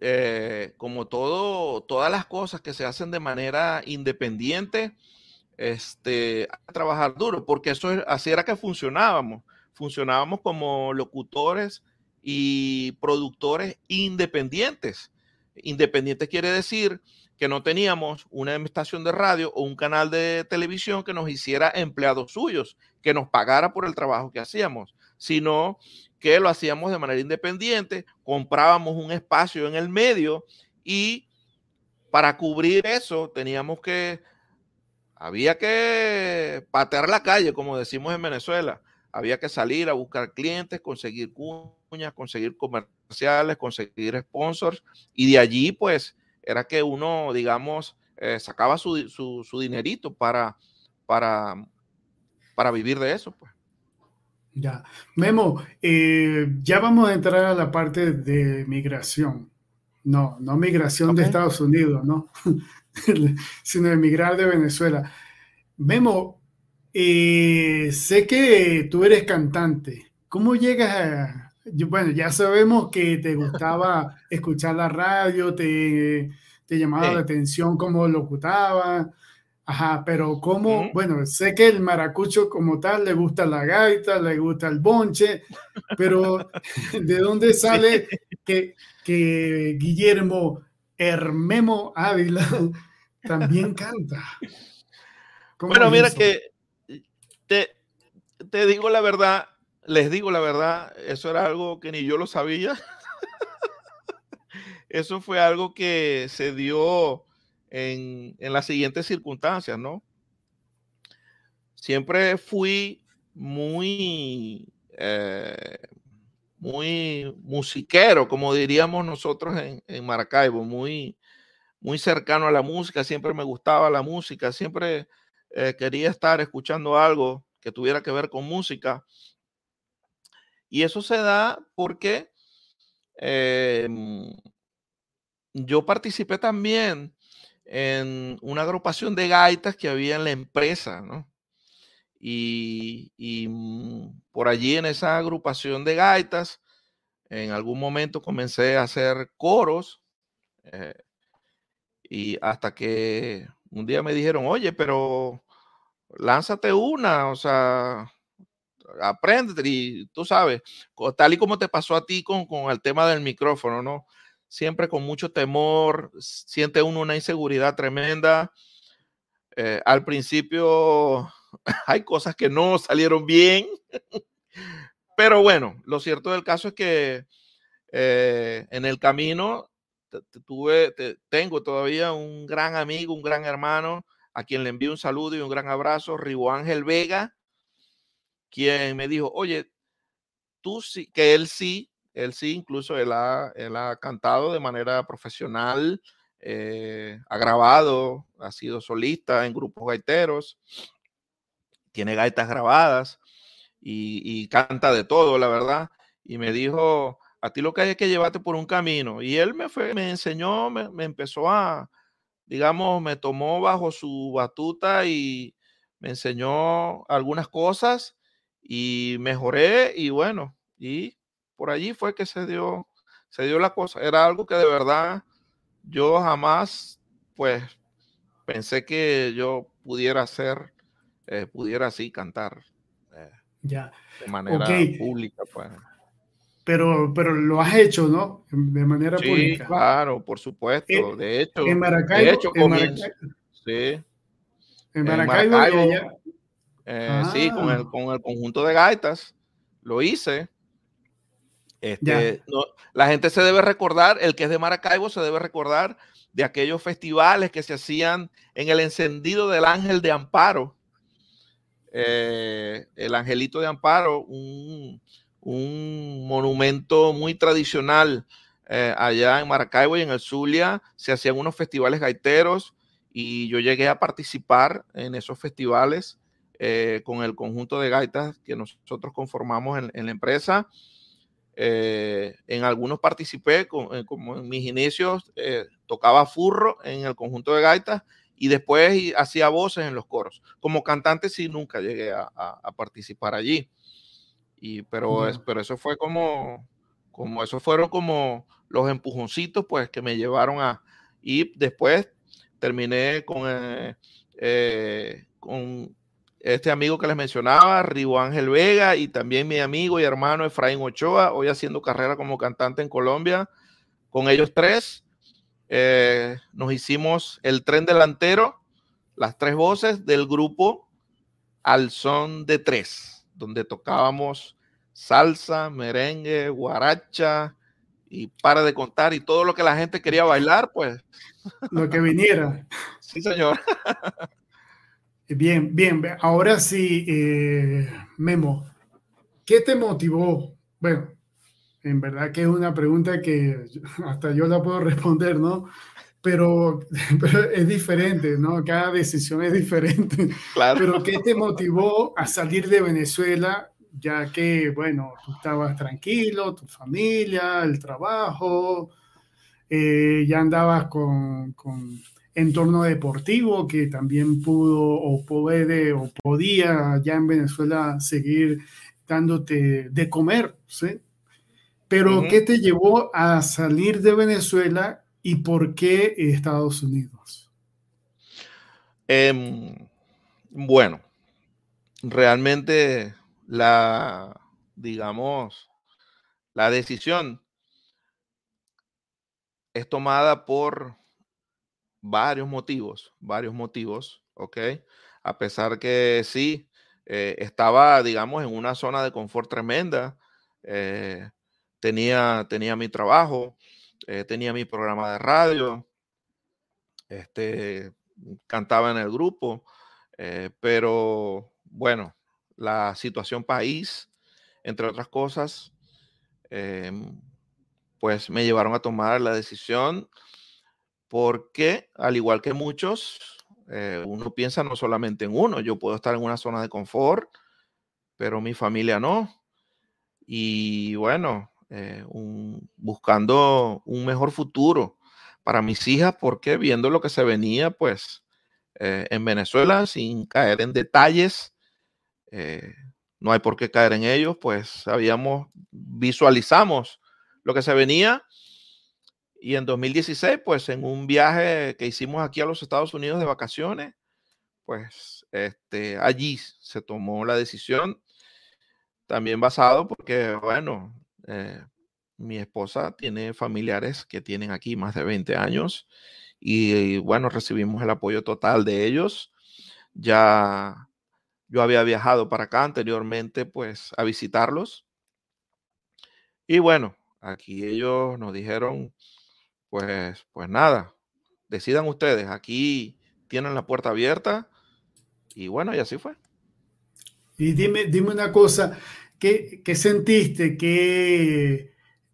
eh, como todo, todas las cosas que se hacen de manera independiente, este, a trabajar duro, porque eso así era que funcionábamos. Funcionábamos como locutores y productores independientes. Independiente quiere decir que no teníamos una estación de radio o un canal de televisión que nos hiciera empleados suyos, que nos pagara por el trabajo que hacíamos, sino que lo hacíamos de manera independiente, comprábamos un espacio en el medio y para cubrir eso teníamos que, había que patear la calle, como decimos en Venezuela, había que salir a buscar clientes, conseguir conseguir comerciales, conseguir sponsors, y de allí pues era que uno, digamos, eh, sacaba su, su, dinerito para, para, para vivir de eso. Pues. Ya. Memo, eh, ya vamos a entrar a la parte de migración. No, no migración de Estados Unidos, ¿no? sino de migrar de Venezuela. Memo, eh, sé que tú eres cantante. ¿Cómo llegas a, bueno, ya sabemos que te gustaba escuchar la radio, te, te llamaba la atención cómo locutaba. Ajá, pero como, bueno, sé que el maracucho como tal le gusta la gaita, le gusta el bonche, pero ¿de dónde sale que, que Guillermo Hermemo Ávila también canta? Bueno, mira que te, te digo la verdad, les digo la verdad, eso era algo que ni yo lo sabía. eso fue algo que se dio en, las siguientes circunstancias, ¿no? Siempre fui muy, eh, muy musiquero, como diríamos nosotros en, Maracaibo, muy, muy cercano a la música, siempre me gustaba la música, siempre eh, quería estar escuchando algo que tuviera que ver con música. Y eso se da porque em, yo participé también en una agrupación de gaitas que había en la empresa, ¿no? Y, mm, por allí en esa agrupación de gaitas, en algún momento comencé a hacer coros eh, y hasta que un día me dijeron, oye, pero lánzate una, o sea, aprende y tú sabes, tal y como te pasó a ti con, con el tema del micrófono, ¿no? siempre con mucho temor, siente uno una inseguridad tremenda. Eh, al principio hay cosas que no salieron bien, pero bueno, lo cierto del caso es que eh, en el camino tuve, tengo todavía un gran amigo, un gran hermano, a quien le envío un saludo y un gran abrazo, Rigo Ángel Vega, quien me dijo, oye, tú sí, que él sí él sí, incluso él ha, él ha cantado de manera profesional, eh, ha grabado, ha sido solista en grupos gaiteros, tiene gaitas grabadas y, canta de todo, la verdad. Y me dijo, a ti lo que hay es que llevarte por un camino. Y él me, fue, me enseñó, me, me empezó a, digamos, me tomó bajo su batuta y me enseñó algunas cosas y mejoré y bueno, y por allí fue que se dio, se dio la cosa. Era algo que de verdad yo jamás, pues, pensé que yo pudiera hacer, eh, pudiera así cantar. Eh, ya. De manera pública, pues. Pero, pero lo has hecho, ¿no? De manera sí, pública. Claro, por supuesto. Eh, de hecho, en Maracaibo, de hecho, en Maracaibo, sí. En Maracaibo, sí, con el, ah. con el conjunto de gaitas lo hice. Este, la gente se debe recordar, el que es de Maracaibo se debe recordar de aquellos festivales que se hacían en el encendido del Ángel de Amparo. Eh, el Angelito de Amparo, un, monumento muy tradicional eh, allá en Maracaibo y en el Zulia. Se hacían unos festivales gaiteros y yo llegué a participar en esos festivales eh, con el conjunto de gaitas que nosotros conformamos en la empresa. Eh, en algunos participé, eh, como en mis inicios, eh, tocaba furro en el conjunto de gaitas y después hacía voces en los coros. Como cantante sí nunca llegué a, participar allí. Y, pero, es, pero eso fue como, como, esos fueron como los empujoncitos pues que me llevaron a, y después terminé con, con este amigo que les mencionaba, Rigo Ángel Vega, y también mi amigo y hermano Efraín Ochoa, hoy haciendo carrera como cantante en Colombia. Con ellos tres eh, nos hicimos el tren delantero, las tres voces del grupo Al Son de Tres, donde tocábamos salsa, merengue, guaracha y para de contar y todo lo que la gente quería bailar, pues. Lo que viniera. Sí, señor. Bien, bien. Ahora sí, eh, Memo, ¿qué te motivó? Bueno, en verdad que es una pregunta que hasta yo la puedo responder, ¿no? Pero, es diferente, ¿no? Cada decisión es diferente. Claro. Pero ¿qué te motivó a salir de Venezuela, ya que, bueno, tú estabas tranquilo, tu familia, el trabajo, eh, ya andabas con entorno deportivo que también pudo o puede o podía ya en Venezuela seguir dándote de comer, ¿sí? Pero ¿qué te llevó a salir de Venezuela y por qué Estados Unidos? Em, bueno, realmente la, digamos, la decisión es tomada por varios motivos, varios motivos, ¿ok? A pesar que sí, eh, estaba, digamos, en una zona de confort tremenda, eh, tenía, tenía mi trabajo, eh, tenía mi programa de radio, este, cantaba en el grupo, pero bueno, la situación país, entre otras cosas, em, pues me llevaron a tomar la decisión porque, al igual que muchos, eh, uno piensa no solamente en uno, yo puedo estar en una zona de confort, pero mi familia no. Y bueno, eh, buscando un mejor futuro para mis hijas, porque viendo lo que se venía, pues, eh, en Venezuela, sin caer en detalles, no hay por qué caer en ellos, pues sabíamos, visualizamos lo que se venía y en 2016, pues en un viaje que hicimos aquí a los Estados Unidos de vacaciones, pues este, allí se tomó la decisión, también basado porque, bueno, eh, mi esposa tiene familiares que tienen aquí más de 20 años y, bueno, recibimos el apoyo total de ellos. Ya yo había viajado para acá anteriormente, pues a visitarlos. Y bueno, aquí ellos nos dijeron, pues, pues nada, decidan ustedes, aquí tienen la puerta abierta y bueno, y así fue. Y dime, dime una cosa, ¿qué, qué sentiste? ¿Qué,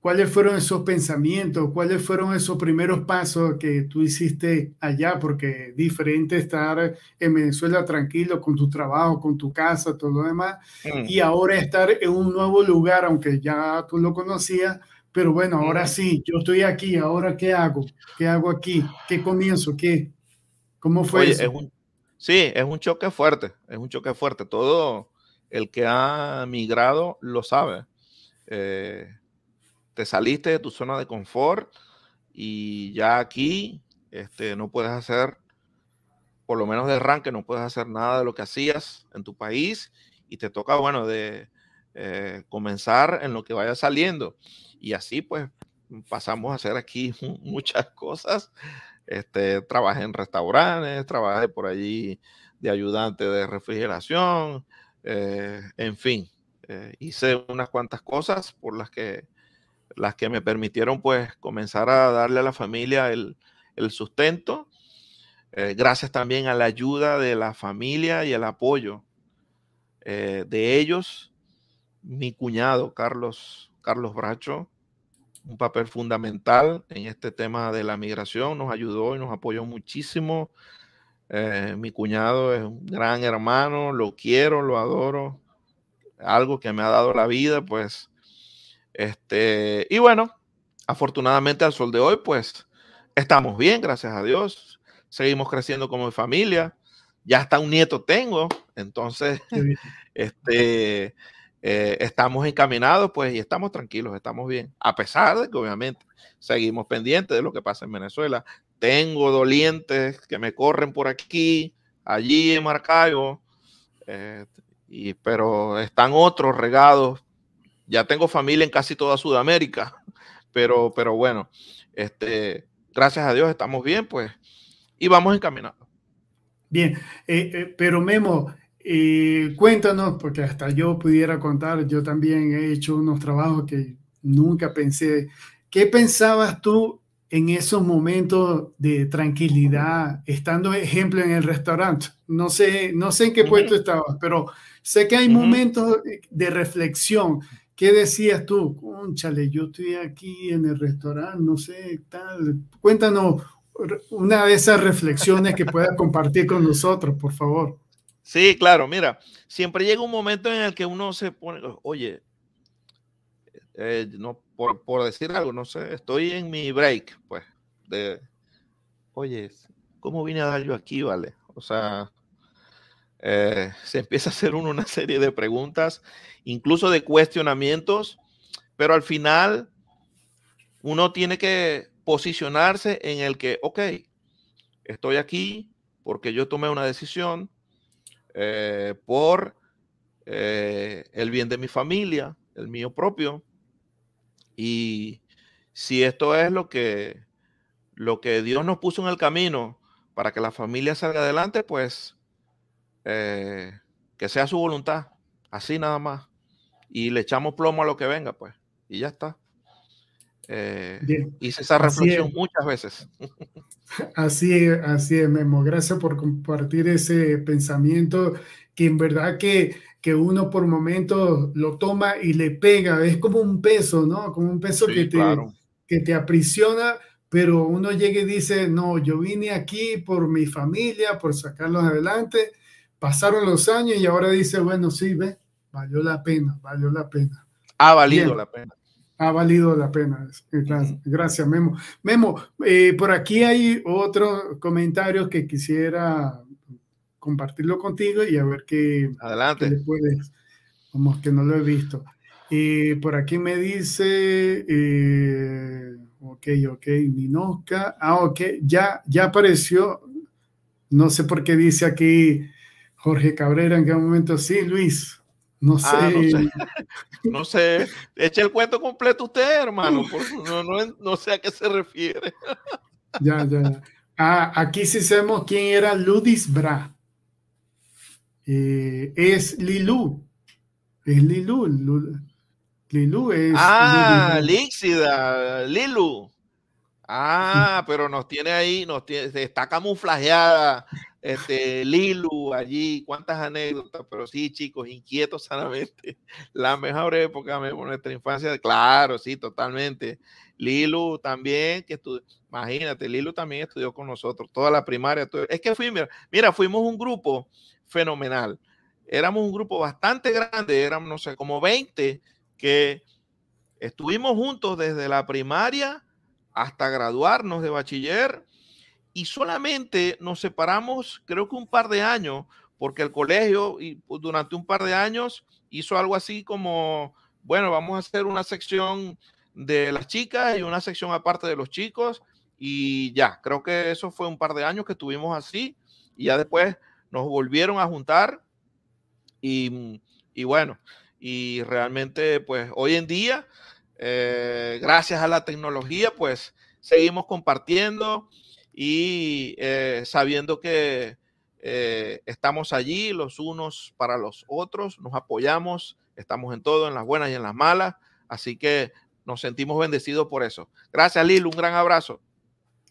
¿Cuáles fueron esos pensamientos? ¿Cuáles fueron esos primeros pasos que tú hiciste allá? Porque es diferente estar en Venezuela tranquilo con tu trabajo, con tu casa, todo lo demás, mm. y ahora estar en un nuevo lugar, aunque ya tú lo conocías, pero bueno, ahora sí, yo estoy aquí, ahora ¿qué hago? ¿Qué hago aquí? ¿Qué comienzo? ¿Qué? ¿Cómo fue eso? sí, es un choque fuerte, es un choque fuerte. Todo el que ha migrado lo sabe. Eh, te saliste de tu zona de confort y ya aquí este, no puedes hacer, por lo menos de arranque, no puedes hacer nada de lo que hacías en tu país y te toca, bueno, de eh, comenzar en lo que vaya saliendo. Y así pues pasamos a hacer aquí muchas cosas. Este, trabajé en restaurantes, trabajé por allí de ayudante de refrigeración, eh, en fin, eh, hice unas cuantas cosas por las que, las que me permitieron pues comenzar a darle a la familia el, sustento, eh, gracias también a la ayuda de la familia y el apoyo de ellos, mi cuñado Carlos, Carlos Bracho, un papel fundamental en este tema de la migración, nos ayudó y nos apoyó muchísimo. Eh, mi cuñado es un gran hermano, lo quiero, lo adoro, algo que me ha dado la vida, pues, este, y bueno, afortunadamente al sol de hoy, pues, estamos bien, gracias a Dios, seguimos creciendo como familia, ya hasta un nieto tengo, entonces, este, eh, estamos encaminados, pues, y estamos tranquilos, estamos bien, a pesar de que obviamente seguimos pendientes de lo que pasa en Venezuela. Tengo dolientes que me corren por aquí, allí en Maracaibo, eh, y, pero están otros regados. Ya tengo familia en casi toda Sudamérica, pero, pero bueno, este, gracias a Dios estamos bien, pues, y vamos encaminados. Bien, eh, pero Memo, y cuéntanos, porque hasta yo pudiera contar, yo también he hecho unos trabajos que nunca pensé. ¿Qué pensabas tú en esos momentos de tranquilidad, estando, ejemplo, en el restaurante? No sé, no sé en qué puesto estabas, pero sé que hay momentos de reflexión. ¿Qué decías tú? Conchale, yo estoy aquí en el restaurante, no sé, tal. Cuéntanos una de esas reflexiones que puedas compartir con nosotros, por favor. Sí, claro, mira, siempre llega un momento en el que uno se pone, oye, eh, no, por, decir algo, no sé, estoy en mi break, pues, de, oye, ¿cómo vine a dar yo aquí, vale? O sea, eh, se empieza a hacer uno una serie de preguntas, incluso de cuestionamientos, pero al final uno tiene que posicionarse en el que, ok, estoy aquí, porque yo tomé una decisión eh, por eh, el bien de mi familia, el mío propio. Y si esto es lo que, lo que Dios nos puso en el camino para que la familia salga adelante, pues eh, que sea su voluntad, así nada más. Y le echamos plomo a lo que venga, pues, y ya está. Eh, hice esa reflexión muchas veces. Así es, así es, Memo. Gracias por compartir ese pensamiento que en verdad que, que uno por momentos lo toma y le pega. Es como un peso, ¿no? Como un peso que, te, que te aprisiona, pero uno llega y dice, no, yo vine aquí por mi familia, por sacarlos adelante. Pasaron los años y ahora dice, bueno, sí, ve, valió la pena, valió la pena. Ha valido la pena ha valido la pena. Gracias, Memo. Memo, eh, por aquí hay otro comentario que quisiera compartirlo contigo y a ver qué, Adelante. puedes, como que no lo he visto. y por aquí me dice, eh, ok, ok, Ninoska, ah, ok, ya, ya apareció, no sé por qué dice aquí Jorge Cabrera en qué momento, sí, Luis, no ah, sé. no sé. Eche el cuento completo usted, hermano. no, sé a qué se refiere. ya, ya, Ah, aquí sí sabemos quién era Ludis Bra. Eh, es Lilu. Es Lilu. Lilu, es. Ah, Líxida, Lilu. Ah, pero nos tiene ahí, nos tiene, está camuflajeada este, Lilu allí, cuántas anécdotas, pero sí, chicos, inquietos sanamente. La mejor época de nuestra infancia, claro, sí, totalmente. Lilu también, que estudió, imagínate, Lilu también estudió con nosotros, toda la primaria. es que fuimos, mira, fuimos un grupo fenomenal. Éramos un grupo bastante grande, éramos, no sé, como 20 que estuvimos juntos desde la primaria hasta graduarnos de bachiller y solamente nos separamos, creo que un par de años, porque el colegio y pues, durante un par de años hizo algo así como, bueno, vamos a hacer una sección de las chicas y una sección aparte de los chicos y ya, creo que eso fue un par de años que tuvimos así y ya después nos volvieron a juntar y, y bueno, y realmente pues hoy en día eh, gracias a la tecnología, pues seguimos compartiendo y eh, sabiendo que eh, estamos allí los unos para los otros, nos apoyamos, estamos en todo, en las buenas y en las malas, así que nos sentimos bendecidos por eso. Gracias, Lil, un gran abrazo.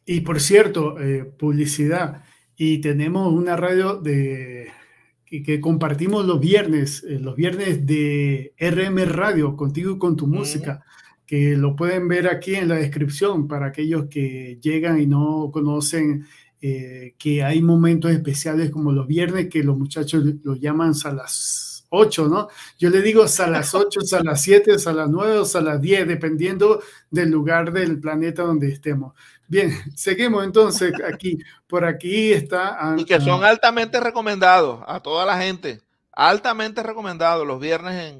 Y por cierto, publicidad, y tenemos una radio de que, compartimos los viernes, los viernes de RM Radio, contigo y con tu música que lo pueden ver aquí en la descripción para aquellos que llegan y no conocen eh, que hay momentos especiales como los viernes que los muchachos lo llaman a las 8, ¿no? Yo le digo a las 8, a las 7, a las 9 o a las 10, dependiendo del lugar del planeta donde estemos. Bien, seguimos entonces aquí. Por aquí está. y que son altamente recomendados a toda la gente. Altamente recomendados los viernes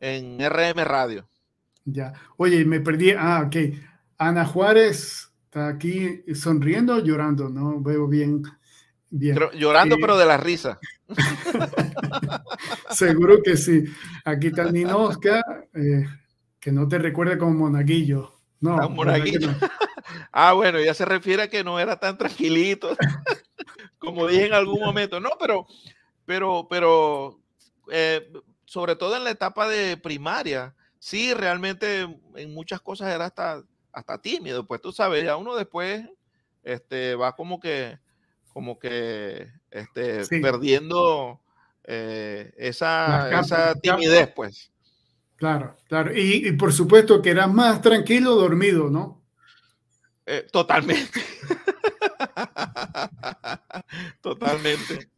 en, en RM Radio. Ya. Oye, me perdí. Ah, ok. Ana Juárez está aquí sonriendo llorando, ¿no? Veo bien. bien. llorando, pero de la risa. Seguro que sí. Aquí está Ninosca, eh, que no te recuerde como monaguillo. No, monaguillo. ah, bueno, ya se refiere a que no era tan tranquilito, como dije en algún momento. No, pero, pero, pero, eh, sobre todo en la etapa de primaria, sí, realmente en muchas cosas era hasta, hasta tímido, pues tú sabes, ya uno después este, va como que, como que este, perdiendo eh, esa, esa, timidez, pues. Claro, claro. Y, por supuesto que eras más tranquilo dormido, ¿no? Eh, totalmente. totalmente.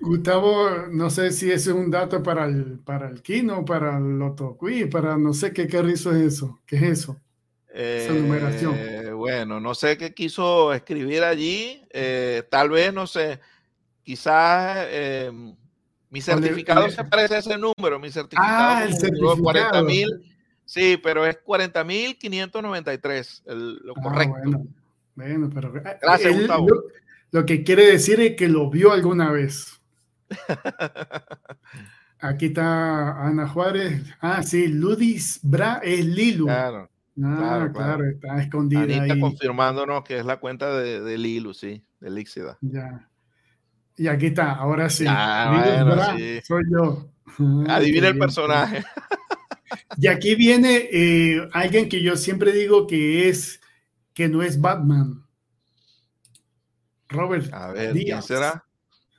Gustavo, no sé si ese es un dato para el, para el Kino, para el Lotoqui, para no sé qué carrizo es eso. ¿Qué es eso? Esa numeración. Eh, bueno, no sé qué quiso escribir allí. Eh, tal vez, no sé, quizás eh, mi certificado se parece a ese número. Mi certificado, ah, el certificado. 40 mil. Sí, pero es 40.593, lo ah, correcto. Bueno, Bueno, pero eh, Gracias, Lo, que quiere decir es que lo vio alguna vez. Aquí está Ana Juárez. Ah, sí, Ludis Bra es Lilu. Claro. Ah, claro, está escondida Anita ahí. confirmándonos que es la cuenta de, de Lilu, sí, de Líxida. Ya. Y aquí está, ahora sí. Soy yo. Adivina el personaje. Y aquí viene eh, alguien que yo siempre digo que es que no es Batman. Robert. A ver, ¿quién será?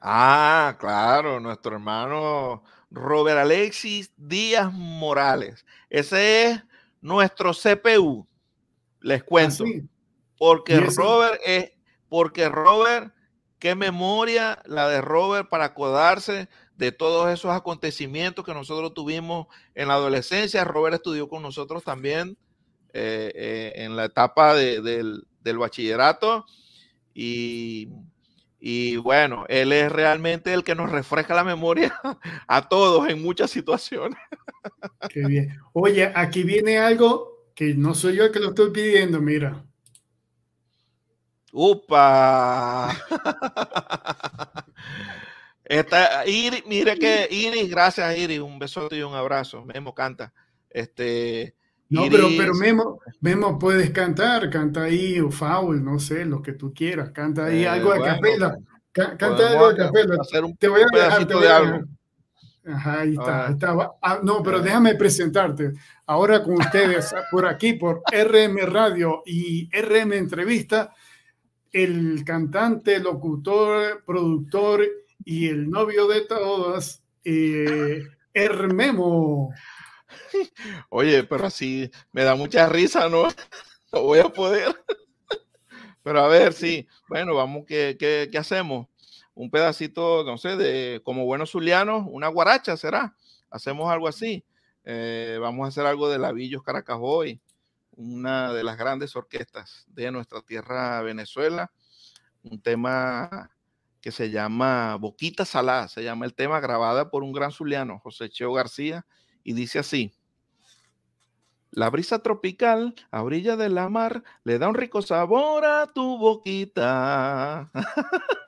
Ah, claro, nuestro hermano Robert Alexis Díaz Morales. Ese es nuestro CPU. Les cuento. Ah, porque Robert es, porque Robert, qué memoria la de Robert para acordarse de todos esos acontecimientos que nosotros tuvimos en la adolescencia. Robert estudió con nosotros también eh, eh, en la etapa del, bachillerato y, y, bueno, él es realmente el que nos refresca la memoria a todos en muchas situaciones. Qué bien. Oye, aquí viene algo que no soy yo el que lo estoy pidiendo, mira. ¡Upa! Esta, Iris, mire que Iris, gracias Iris, un besote y un abrazo. Memo canta. Este, no, pero, pero Memo, Memo, puedes cantar, canta ahí o foul, no sé, lo que tú quieras, canta ahí eh, algo de capela, canta algo de capela. Te voy a dejar, te voy a dejar. Ajá, ahí está, ah. estaba. Ah, no, pero déjame presentarte. Ahora con ustedes por aquí, por RM Radio y RM Entrevista, el cantante, locutor, productor y el novio de todas, eh, Hermemo. Oye, pero así me da mucha risa, ¿no? No voy a poder. Pero a ver, sí. Bueno, vamos, ¿qué, qué, hacemos? Un pedacito, no sé, de como buenos zulianos, una guaracha será. Hacemos algo así. Eh, vamos a hacer algo de Lavillos Caracajoy, una de las grandes orquestas de nuestra tierra Venezuela. Un tema que se llama Boquita Salá, se llama el tema, grabada por un gran zuliano, José Cheo García, y dice así. La brisa tropical a orilla de la mar le da un rico sabor a tu boquita.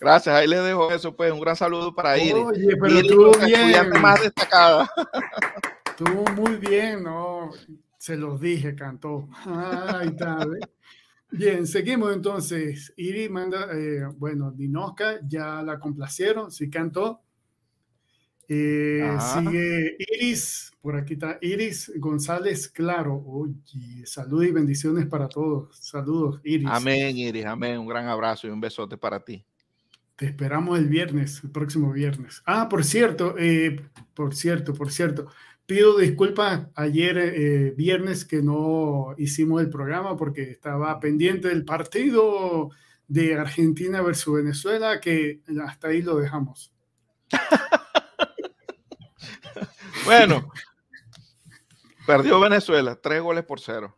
Gracias, ahí le dejo eso, pues un gran saludo para Iris. Oye, pero tú bien. más destacada. Muy bien, ¿no? Se los dije, cantó. Ay, está, Bien, seguimos entonces. Iris manda, eh, bueno, Dinoska ya la complacieron, sí cantó. Eh, sigue Iris, por aquí está Iris González Claro. Oye, salud y bendiciones para todos. Saludos, Iris. Amén, Iris, amén. Un gran abrazo y un besote para ti. Te esperamos el viernes, el próximo viernes. Ah, por cierto, eh, por cierto, por cierto. Pido disculpas ayer eh, viernes que no hicimos el programa porque estaba pendiente del partido de Argentina versus Venezuela, que hasta ahí lo dejamos. Bueno, perdió Venezuela, tres goles por cero.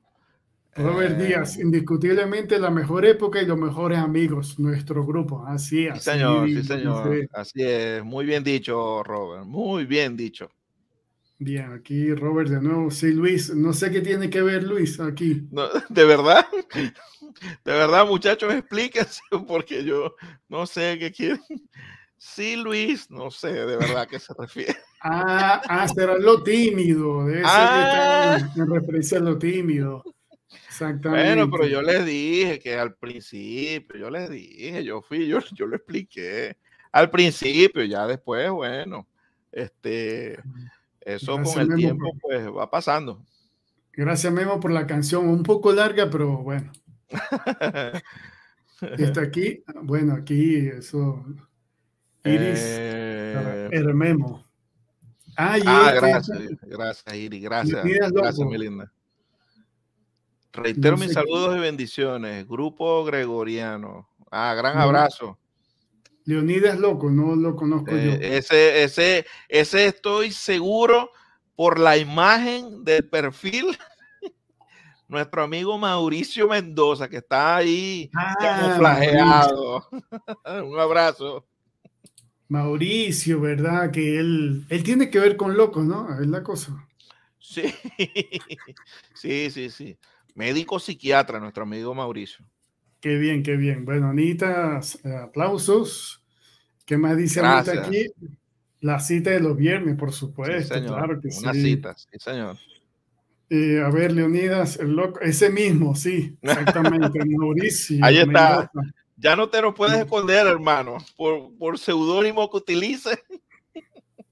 Robert eh, Díaz, indiscutiblemente la mejor época y los mejores amigos, nuestro grupo. Así, es. Sí, señor, sí, señor. Así es. Muy bien dicho, Robert. Muy bien dicho. Bien, aquí Robert de nuevo. Sí, Luis. No sé qué tiene que ver Luis aquí. de verdad. De verdad, muchachos, explíquense porque yo no sé qué quieren. Sí, Luis, no sé de verdad a qué se refiere. Ah, ah será lo tímido, debe ah. ser en referencia a lo tímido. Exactamente. Bueno, pero yo les dije que al principio, yo les dije, yo fui, yo, yo lo expliqué. Al principio, ya después, bueno, este, eso con el tiempo, pues va pasando. Gracias, Memo, por la canción, un poco larga, pero bueno. Está aquí, bueno, aquí, eso Iris eh... Hermemo. Ah, ah gracias, gracias, Iris, gracias. Gracias, Melinda. Reitero mis saludos y bendiciones. Grupo Gregoriano. Ah, gran abrazo. Leonidas Loco, no lo conozco yo. Eh, ese, ese, ese estoy seguro por la imagen del perfil. Nuestro amigo Mauricio Mendoza, que está ahí ah. Un abrazo. Mauricio, ¿verdad? Que él, él tiene que ver con locos, ¿no? Es la cosa. Sí, sí, sí, sí. Médico psiquiatra, nuestro amigo Mauricio. Qué bien, qué bien. Bueno, Anita, aplausos. ¿Qué más dice Anita aquí? La cita de los viernes, por supuesto, claro que Una cita, sí, señor. Eh, a ver, Leonidas, el loco, ese mismo, sí, exactamente, Mauricio. Ahí está. Ya no te lo puedes esconder, hermano, por, por seudónimo que utilices.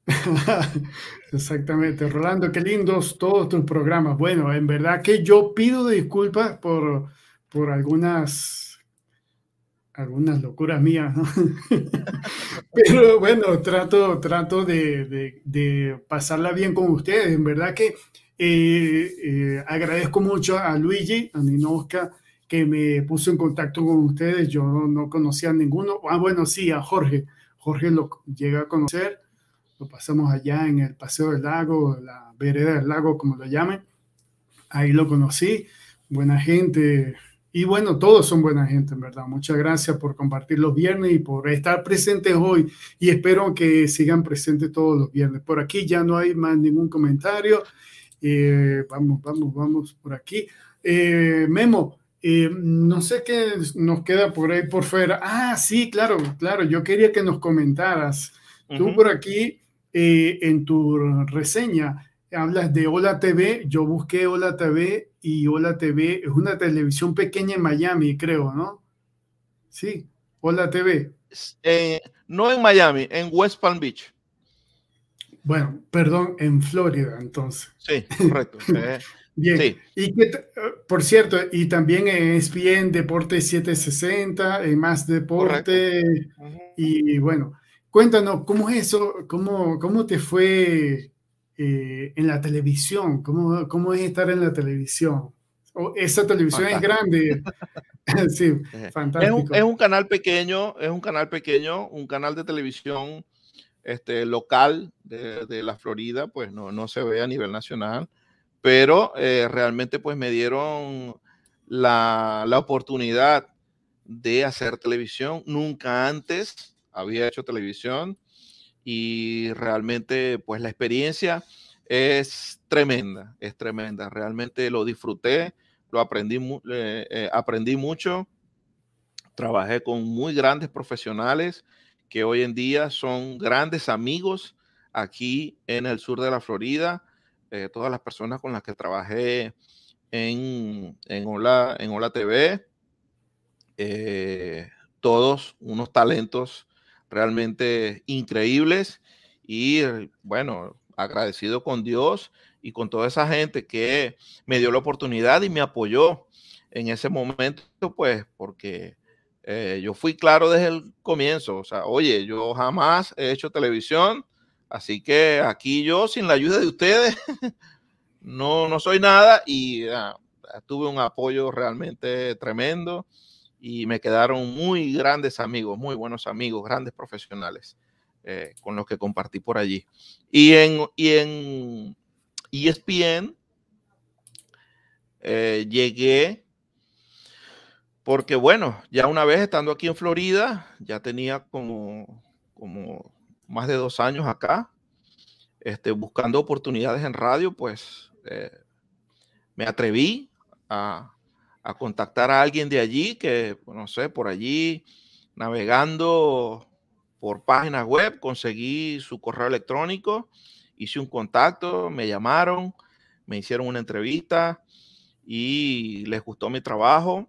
Exactamente, Rolando, qué lindos todos tus programas. Bueno, en verdad que yo pido disculpas por, por algunas, algunas locuras mías, Pero bueno, trato, trato de, de, pasarla bien con ustedes. En verdad que eh, eh, agradezco mucho a Luigi, a Ninoska, que me puso en contacto con ustedes. Yo no conocía a ninguno. Ah, bueno, sí, a Jorge. Jorge lo llega a conocer. Lo pasamos allá en el Paseo del Lago, la vereda del lago, como lo llamen. Ahí lo conocí. Buena gente. Y bueno, todos son buena gente, en verdad. Muchas gracias por compartir los viernes y por estar presentes hoy. Y espero que sigan presentes todos los viernes. Por aquí ya no hay más ningún comentario. Eh, vamos, vamos, vamos por aquí. Eh, Memo, eh, no sé qué nos queda por ahí por fuera. Ah, sí, claro, claro. Yo quería que nos comentaras. Tú por aquí, en tu reseña, hablas de Hola TV. Yo busqué Hola TV y Hola TV es una televisión pequeña en Miami, creo, ¿no? Sí, Hola TV. Eh, no en Miami, en West Palm Beach. Bueno, perdón, en Florida, entonces. Sí, correcto. Bien. Y que, por cierto, y también es bien Deporte 760, en Más Deporte. Y bueno, cuéntanos, ¿cómo es eso? ¿Cómo, cómo te fue eh, en la televisión? ¿Cómo, ¿Cómo es estar en la televisión? esa televisión es grande. sí, fantástico. Es un, canal pequeño, es un canal pequeño, un canal de televisión este, local de, de la Florida, pues no, no se ve a nivel nacional pero eh, realmente pues me dieron la, oportunidad de hacer televisión. Nunca antes había hecho televisión y realmente pues la experiencia es tremenda, es tremenda. Realmente lo disfruté, lo aprendí, eh, eh, aprendí mucho. Trabajé con muy grandes profesionales que hoy en día son grandes amigos aquí en el sur de la Florida eh, todas las personas con las que trabajé en, en, Hola, en Hola TV, todos unos talentos realmente increíbles y bueno, agradecido con Dios y con toda esa gente que me dio la oportunidad y me apoyó en ese momento, pues porque eh, yo fui claro desde el comienzo, o sea, oye, yo jamás he hecho televisión, Así que aquí yo, sin la ayuda de ustedes, no, no soy nada y ah, tuve un apoyo realmente tremendo y me quedaron muy grandes amigos, muy buenos amigos, grandes profesionales eh, con los que compartí por allí. Y en, y en ESPN eh, llegué porque, bueno, ya una vez estando aquí en Florida, ya tenía como, como más de dos años acá, este, buscando oportunidades en radio, pues eh, me atreví a, contactar a alguien de allí que, pues, no sé, por allí, navegando por páginas web, conseguí su correo electrónico, hice un contacto, me llamaron, me hicieron una entrevista y les gustó mi trabajo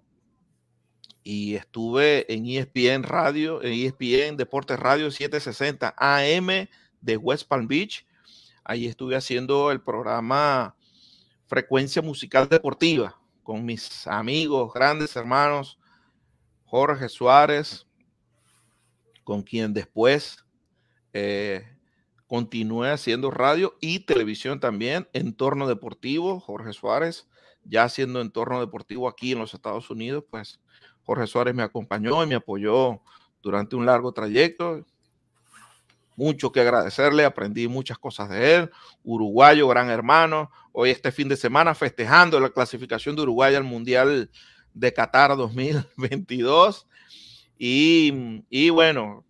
y estuve en ESPN Radio, en ESPN Deportes Radio 760 AM de West Palm Beach. Ahí estuve haciendo el programa Frecuencia Musical Deportiva con mis amigos, grandes hermanos, Jorge Suárez, con quien después eh, continué haciendo radio y televisión también, entorno deportivo, Jorge Suárez, ya haciendo entorno deportivo aquí en los Estados Unidos, pues Jorge Suárez me acompañó y me apoyó durante un largo trayecto. Mucho que agradecerle, aprendí muchas cosas de él. Uruguayo, gran hermano. Hoy este fin de semana festejando la clasificación de Uruguay al Mundial de Qatar 2022. Y, y bueno,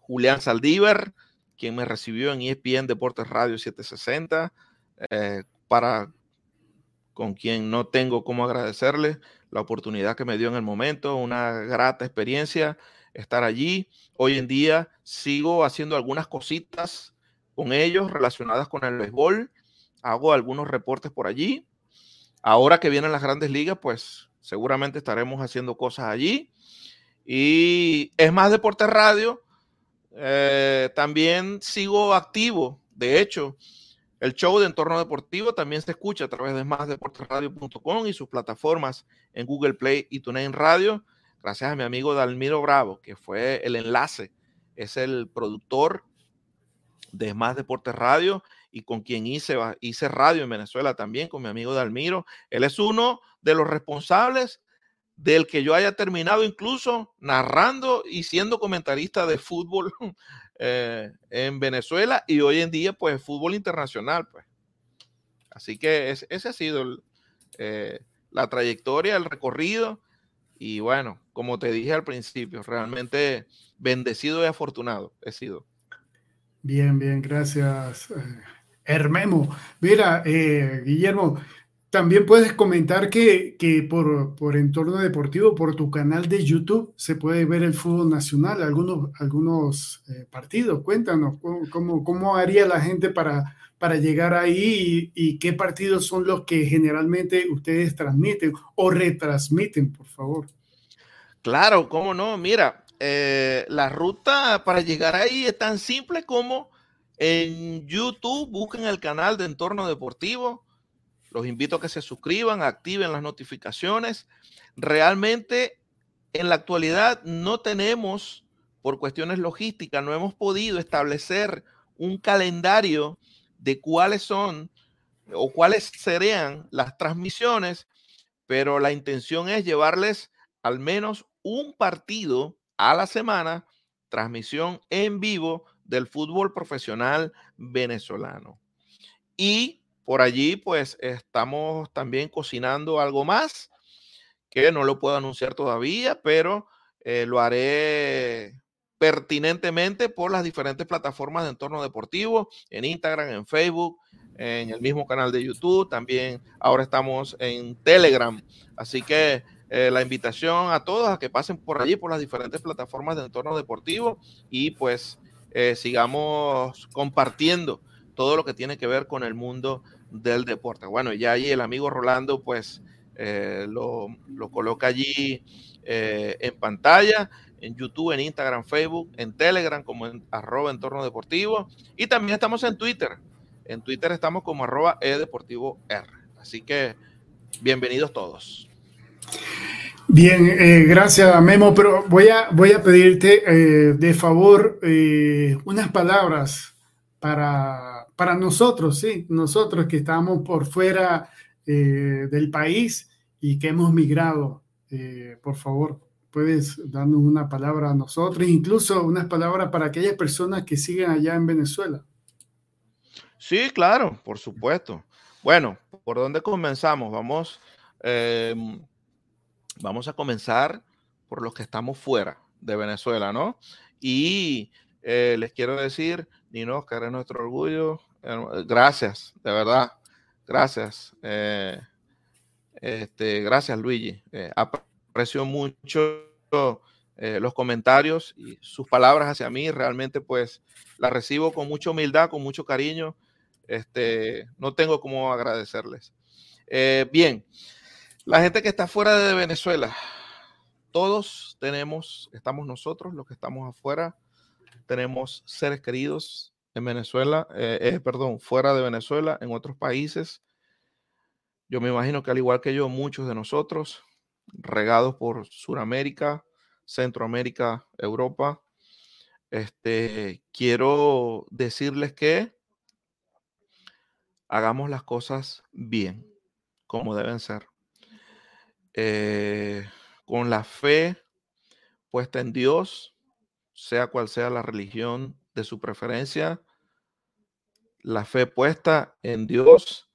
Julián Saldívar, quien me recibió en ESPN Deportes Radio 760, eh, para con quien no tengo cómo agradecerle la oportunidad que me dio en el momento, una grata experiencia estar allí. Hoy en día sigo haciendo algunas cositas con ellos relacionadas con el béisbol. Hago algunos reportes por allí. Ahora que vienen las grandes ligas, pues seguramente estaremos haciendo cosas allí. Y es más Deporte Radio. Eh, también sigo activo. De hecho, el show de entorno deportivo también se escucha a través de másdeporteradio.com y sus plataformas en Google Play y TuneIn Radio. Gracias a mi amigo Dalmiro Bravo, que fue el enlace, es el productor de Más Deportes Radio y con quien hice, hice radio en Venezuela también, con mi amigo Dalmiro. Él es uno de los responsables del que yo haya terminado incluso narrando y siendo comentarista de fútbol eh, en Venezuela y hoy en día pues fútbol internacional pues. Así que ese, ha sido eh, la trayectoria, el recorrido y bueno, como te dije al principio, realmente bendecido y afortunado he sido. Bien, bien, gracias. Eh, Hermemo, mira, Guillermo, también puedes comentar que, por, por, Entorno Deportivo, por tu canal de YouTube, se puede ver el fútbol nacional, algunos, algunos eh, partidos. Cuéntanos cómo, cómo, haría la gente para, para llegar ahí y, qué partidos son los que generalmente ustedes transmiten o retransmiten, por favor. Claro, cómo no. Mira, eh, la ruta para llegar ahí es tan simple como en YouTube busquen el canal de Entorno Deportivo los invito a que se suscriban, activen las notificaciones. Realmente en la actualidad no tenemos, por cuestiones logísticas, no hemos podido establecer un calendario de cuáles son o cuáles serían las transmisiones, pero la intención es llevarles al menos un partido a la semana, transmisión en vivo del fútbol profesional venezolano. Y por allí, pues estamos también cocinando algo más que no lo puedo anunciar todavía, pero eh, lo haré pertinentemente por las diferentes plataformas de entorno deportivo, en Instagram, en Facebook, en el mismo canal de YouTube, también ahora estamos en Telegram. Así que eh, la invitación a todos a que pasen por allí, por las diferentes plataformas de entorno deportivo y pues eh, sigamos compartiendo todo lo que tiene que ver con el mundo del deporte. Bueno, ya ahí el amigo Rolando pues eh, lo, coloca allí en pantalla, en YouTube, en Instagram, Facebook, en Telegram como en arroba entorno deportivo y también estamos en Twitter. En Twitter estamos como arroba R. Así que bienvenidos todos. Bien, eh, gracias Memo, pero voy a, voy a pedirte de favor unas palabras para para nosotros, sí, nosotros que estamos por fuera eh, del país y que hemos migrado, eh, por favor, puedes darnos una palabra a nosotros, incluso unas palabras para aquellas personas que siguen allá en Venezuela. Sí, claro, por supuesto. Bueno, ¿por dónde comenzamos? Vamos, em, vamos a comenzar por los que estamos fuera de Venezuela, ¿no? Y eh, les quiero decir, Nino Oscar es nuestro orgullo, Gracias, de verdad. Gracias. Eh, este, gracias, Luigi. Eh, aprecio mucho eh, los comentarios y sus palabras hacia mí. Realmente, pues, las recibo con mucha humildad, con mucho cariño. Este, no tengo cómo agradecerles. bien, la gente que está fuera de Venezuela, todos tenemos, estamos nosotros, los que estamos afuera, tenemos seres queridos, en Venezuela, eh, eh, perdón, fuera de Venezuela, en otros países. Yo me imagino que al igual que yo, muchos de nosotros, regados por Sudamérica, Centroamérica, Europa, este, quiero decirles que hagamos las cosas bien, como deben ser. Eh, con la fe puesta en Dios, sea cual sea la religión de su preferencia, la fe puesta en Dios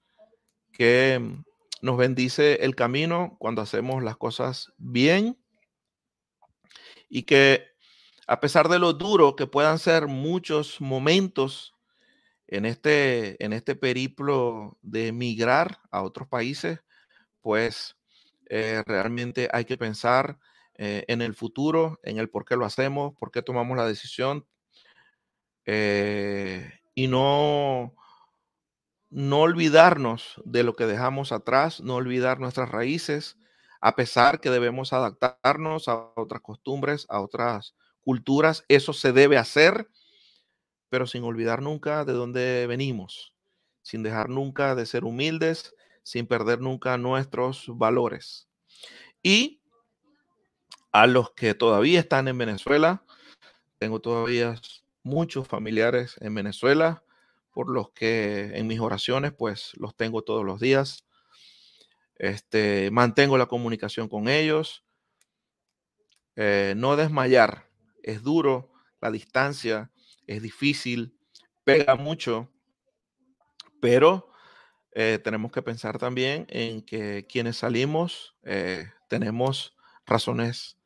que nos bendice el camino cuando hacemos las cosas bien y que a pesar de lo duro que puedan ser muchos momentos en este, en este periplo de emigrar a otros países, pues eh, realmente hay que pensar eh, en el futuro, en el por qué lo hacemos, por qué tomamos la decisión y no, no olvidarnos de lo que dejamos atrás, no olvidar nuestras raíces, a pesar que debemos adaptarnos a otras costumbres, a otras culturas, eso se debe hacer, pero sin olvidar nunca de dónde venimos, sin dejar nunca de ser humildes, sin perder nunca nuestros valores. Y a los que todavía están en Venezuela, tengo todavía muchos familiares en Venezuela, por los que en mis oraciones pues los tengo todos los días. Este, mantengo la comunicación con ellos. Eh, no desmayar. Es duro, la distancia es difícil, pega mucho, pero eh, tenemos que pensar también en que quienes salimos eh, tenemos razones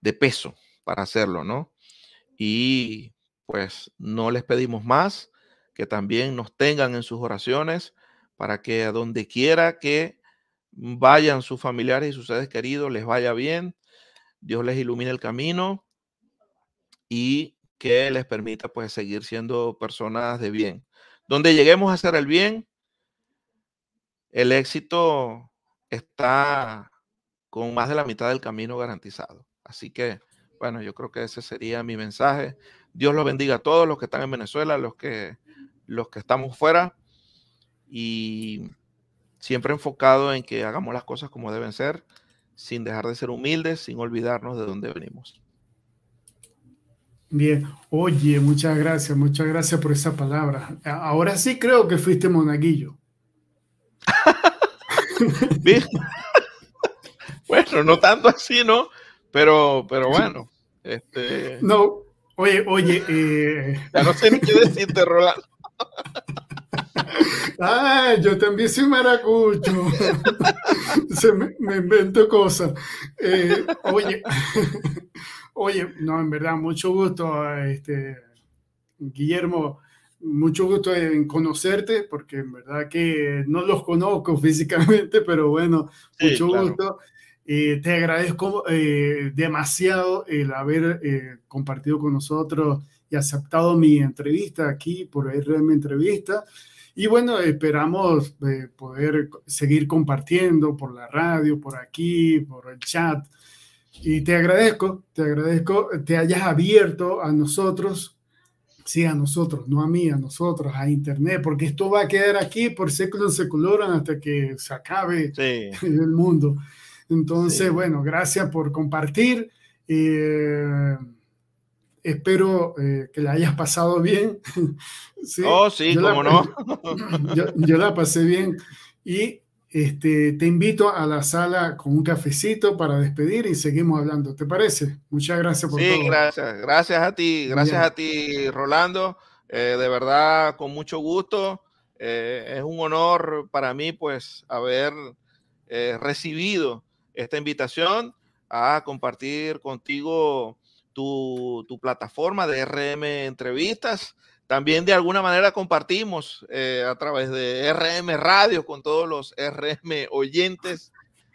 de peso para hacerlo, ¿no? Y pues no les pedimos más que también nos tengan en sus oraciones para que a donde quiera que vayan sus familiares y sus seres queridos les vaya bien, Dios les ilumine el camino y que les permita pues seguir siendo personas de bien. Donde lleguemos a hacer el bien, el éxito está con más de la mitad del camino garantizado. Así que, bueno, yo creo que ese sería mi mensaje. Dios los bendiga a todos los que están en Venezuela, los que, los que estamos fuera y siempre enfocado en que hagamos las cosas como deben ser, sin dejar de ser humildes, sin olvidarnos de dónde venimos. Bien, oye, muchas gracias, muchas gracias por esa palabra. Ahora sí creo que fuiste monaguillo. bueno, no tanto así, ¿no? Pero, pero bueno. Este... No, oye, oye. Eh... Ya no sé ni qué decirte, Rolando. Ah, yo también soy maracucho. Se me, invento cosas. Eh, oye, oye, no, en verdad, mucho gusto, este, Guillermo, mucho gusto en conocerte, porque en verdad que no los conozco físicamente, pero bueno, mucho gusto. Eh, te agradezco eh, demasiado el haber compartido con nosotros y aceptado mi entrevista aquí por RM Entrevista. Y bueno, esperamos eh, poder seguir compartiendo por la radio, por aquí, por el chat. Y te agradezco, te agradezco, te hayas abierto a nosotros, sí, a nosotros, no a mí, a nosotros, a Internet, porque esto va a quedar aquí por séculos seculorum hasta que se acabe el mundo. Entonces, bueno, gracias por compartir. Eh, espero eh, que la hayas pasado bien. ¿Sí? Oh, sí, cómo no. yo, la pasé bien y este, te invito a la sala con un cafecito para despedir y seguimos hablando. ¿Te parece? Muchas gracias por todo. Sí, gracias. Gracias a ti. Gracias a ti, Rolando. Eh, de verdad, con mucho gusto. Eh, es un honor para mí, pues, haber recibido esta invitación a compartir contigo tu, plataforma de RM Entrevistas. También de alguna manera compartimos eh, a través de RM Radio con todos los RM oyentes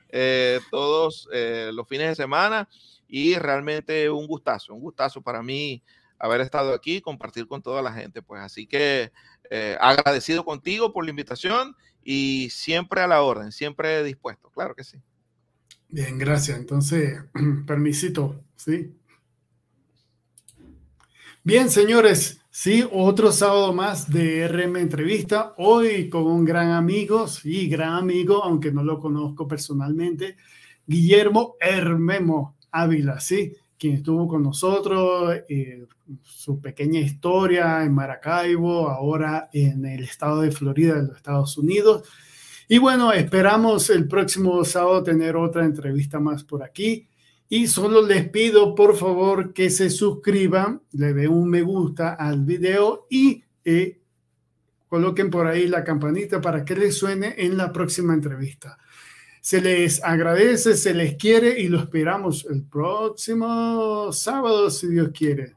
eh, todos eh, los fines de semana y realmente un gustazo, un gustazo para mí haber estado aquí, compartir con toda la gente. Pues así que agradecido contigo por la invitación y siempre a la orden, siempre dispuesto, claro que sí. Bien, gracias. Entonces, permisito, ¿sí? Bien, señores, sí, otro sábado más de RM Entrevista. Hoy con un gran amigo, sí, gran amigo, aunque no lo conozco personalmente, Guillermo Hermemo Ávila, sí, quien estuvo con nosotros, eh, su pequeña historia en Maracaibo, ahora en el estado de Florida de los Estados Unidos. Y bueno, esperamos el próximo sábado tener otra entrevista más por aquí. Y solo les pido por favor que se suscriban, le den un me gusta al video y eh, coloquen por ahí la campanita para que les suene en la próxima entrevista. Se les agradece, se les quiere y lo esperamos el próximo sábado, si Dios quiere.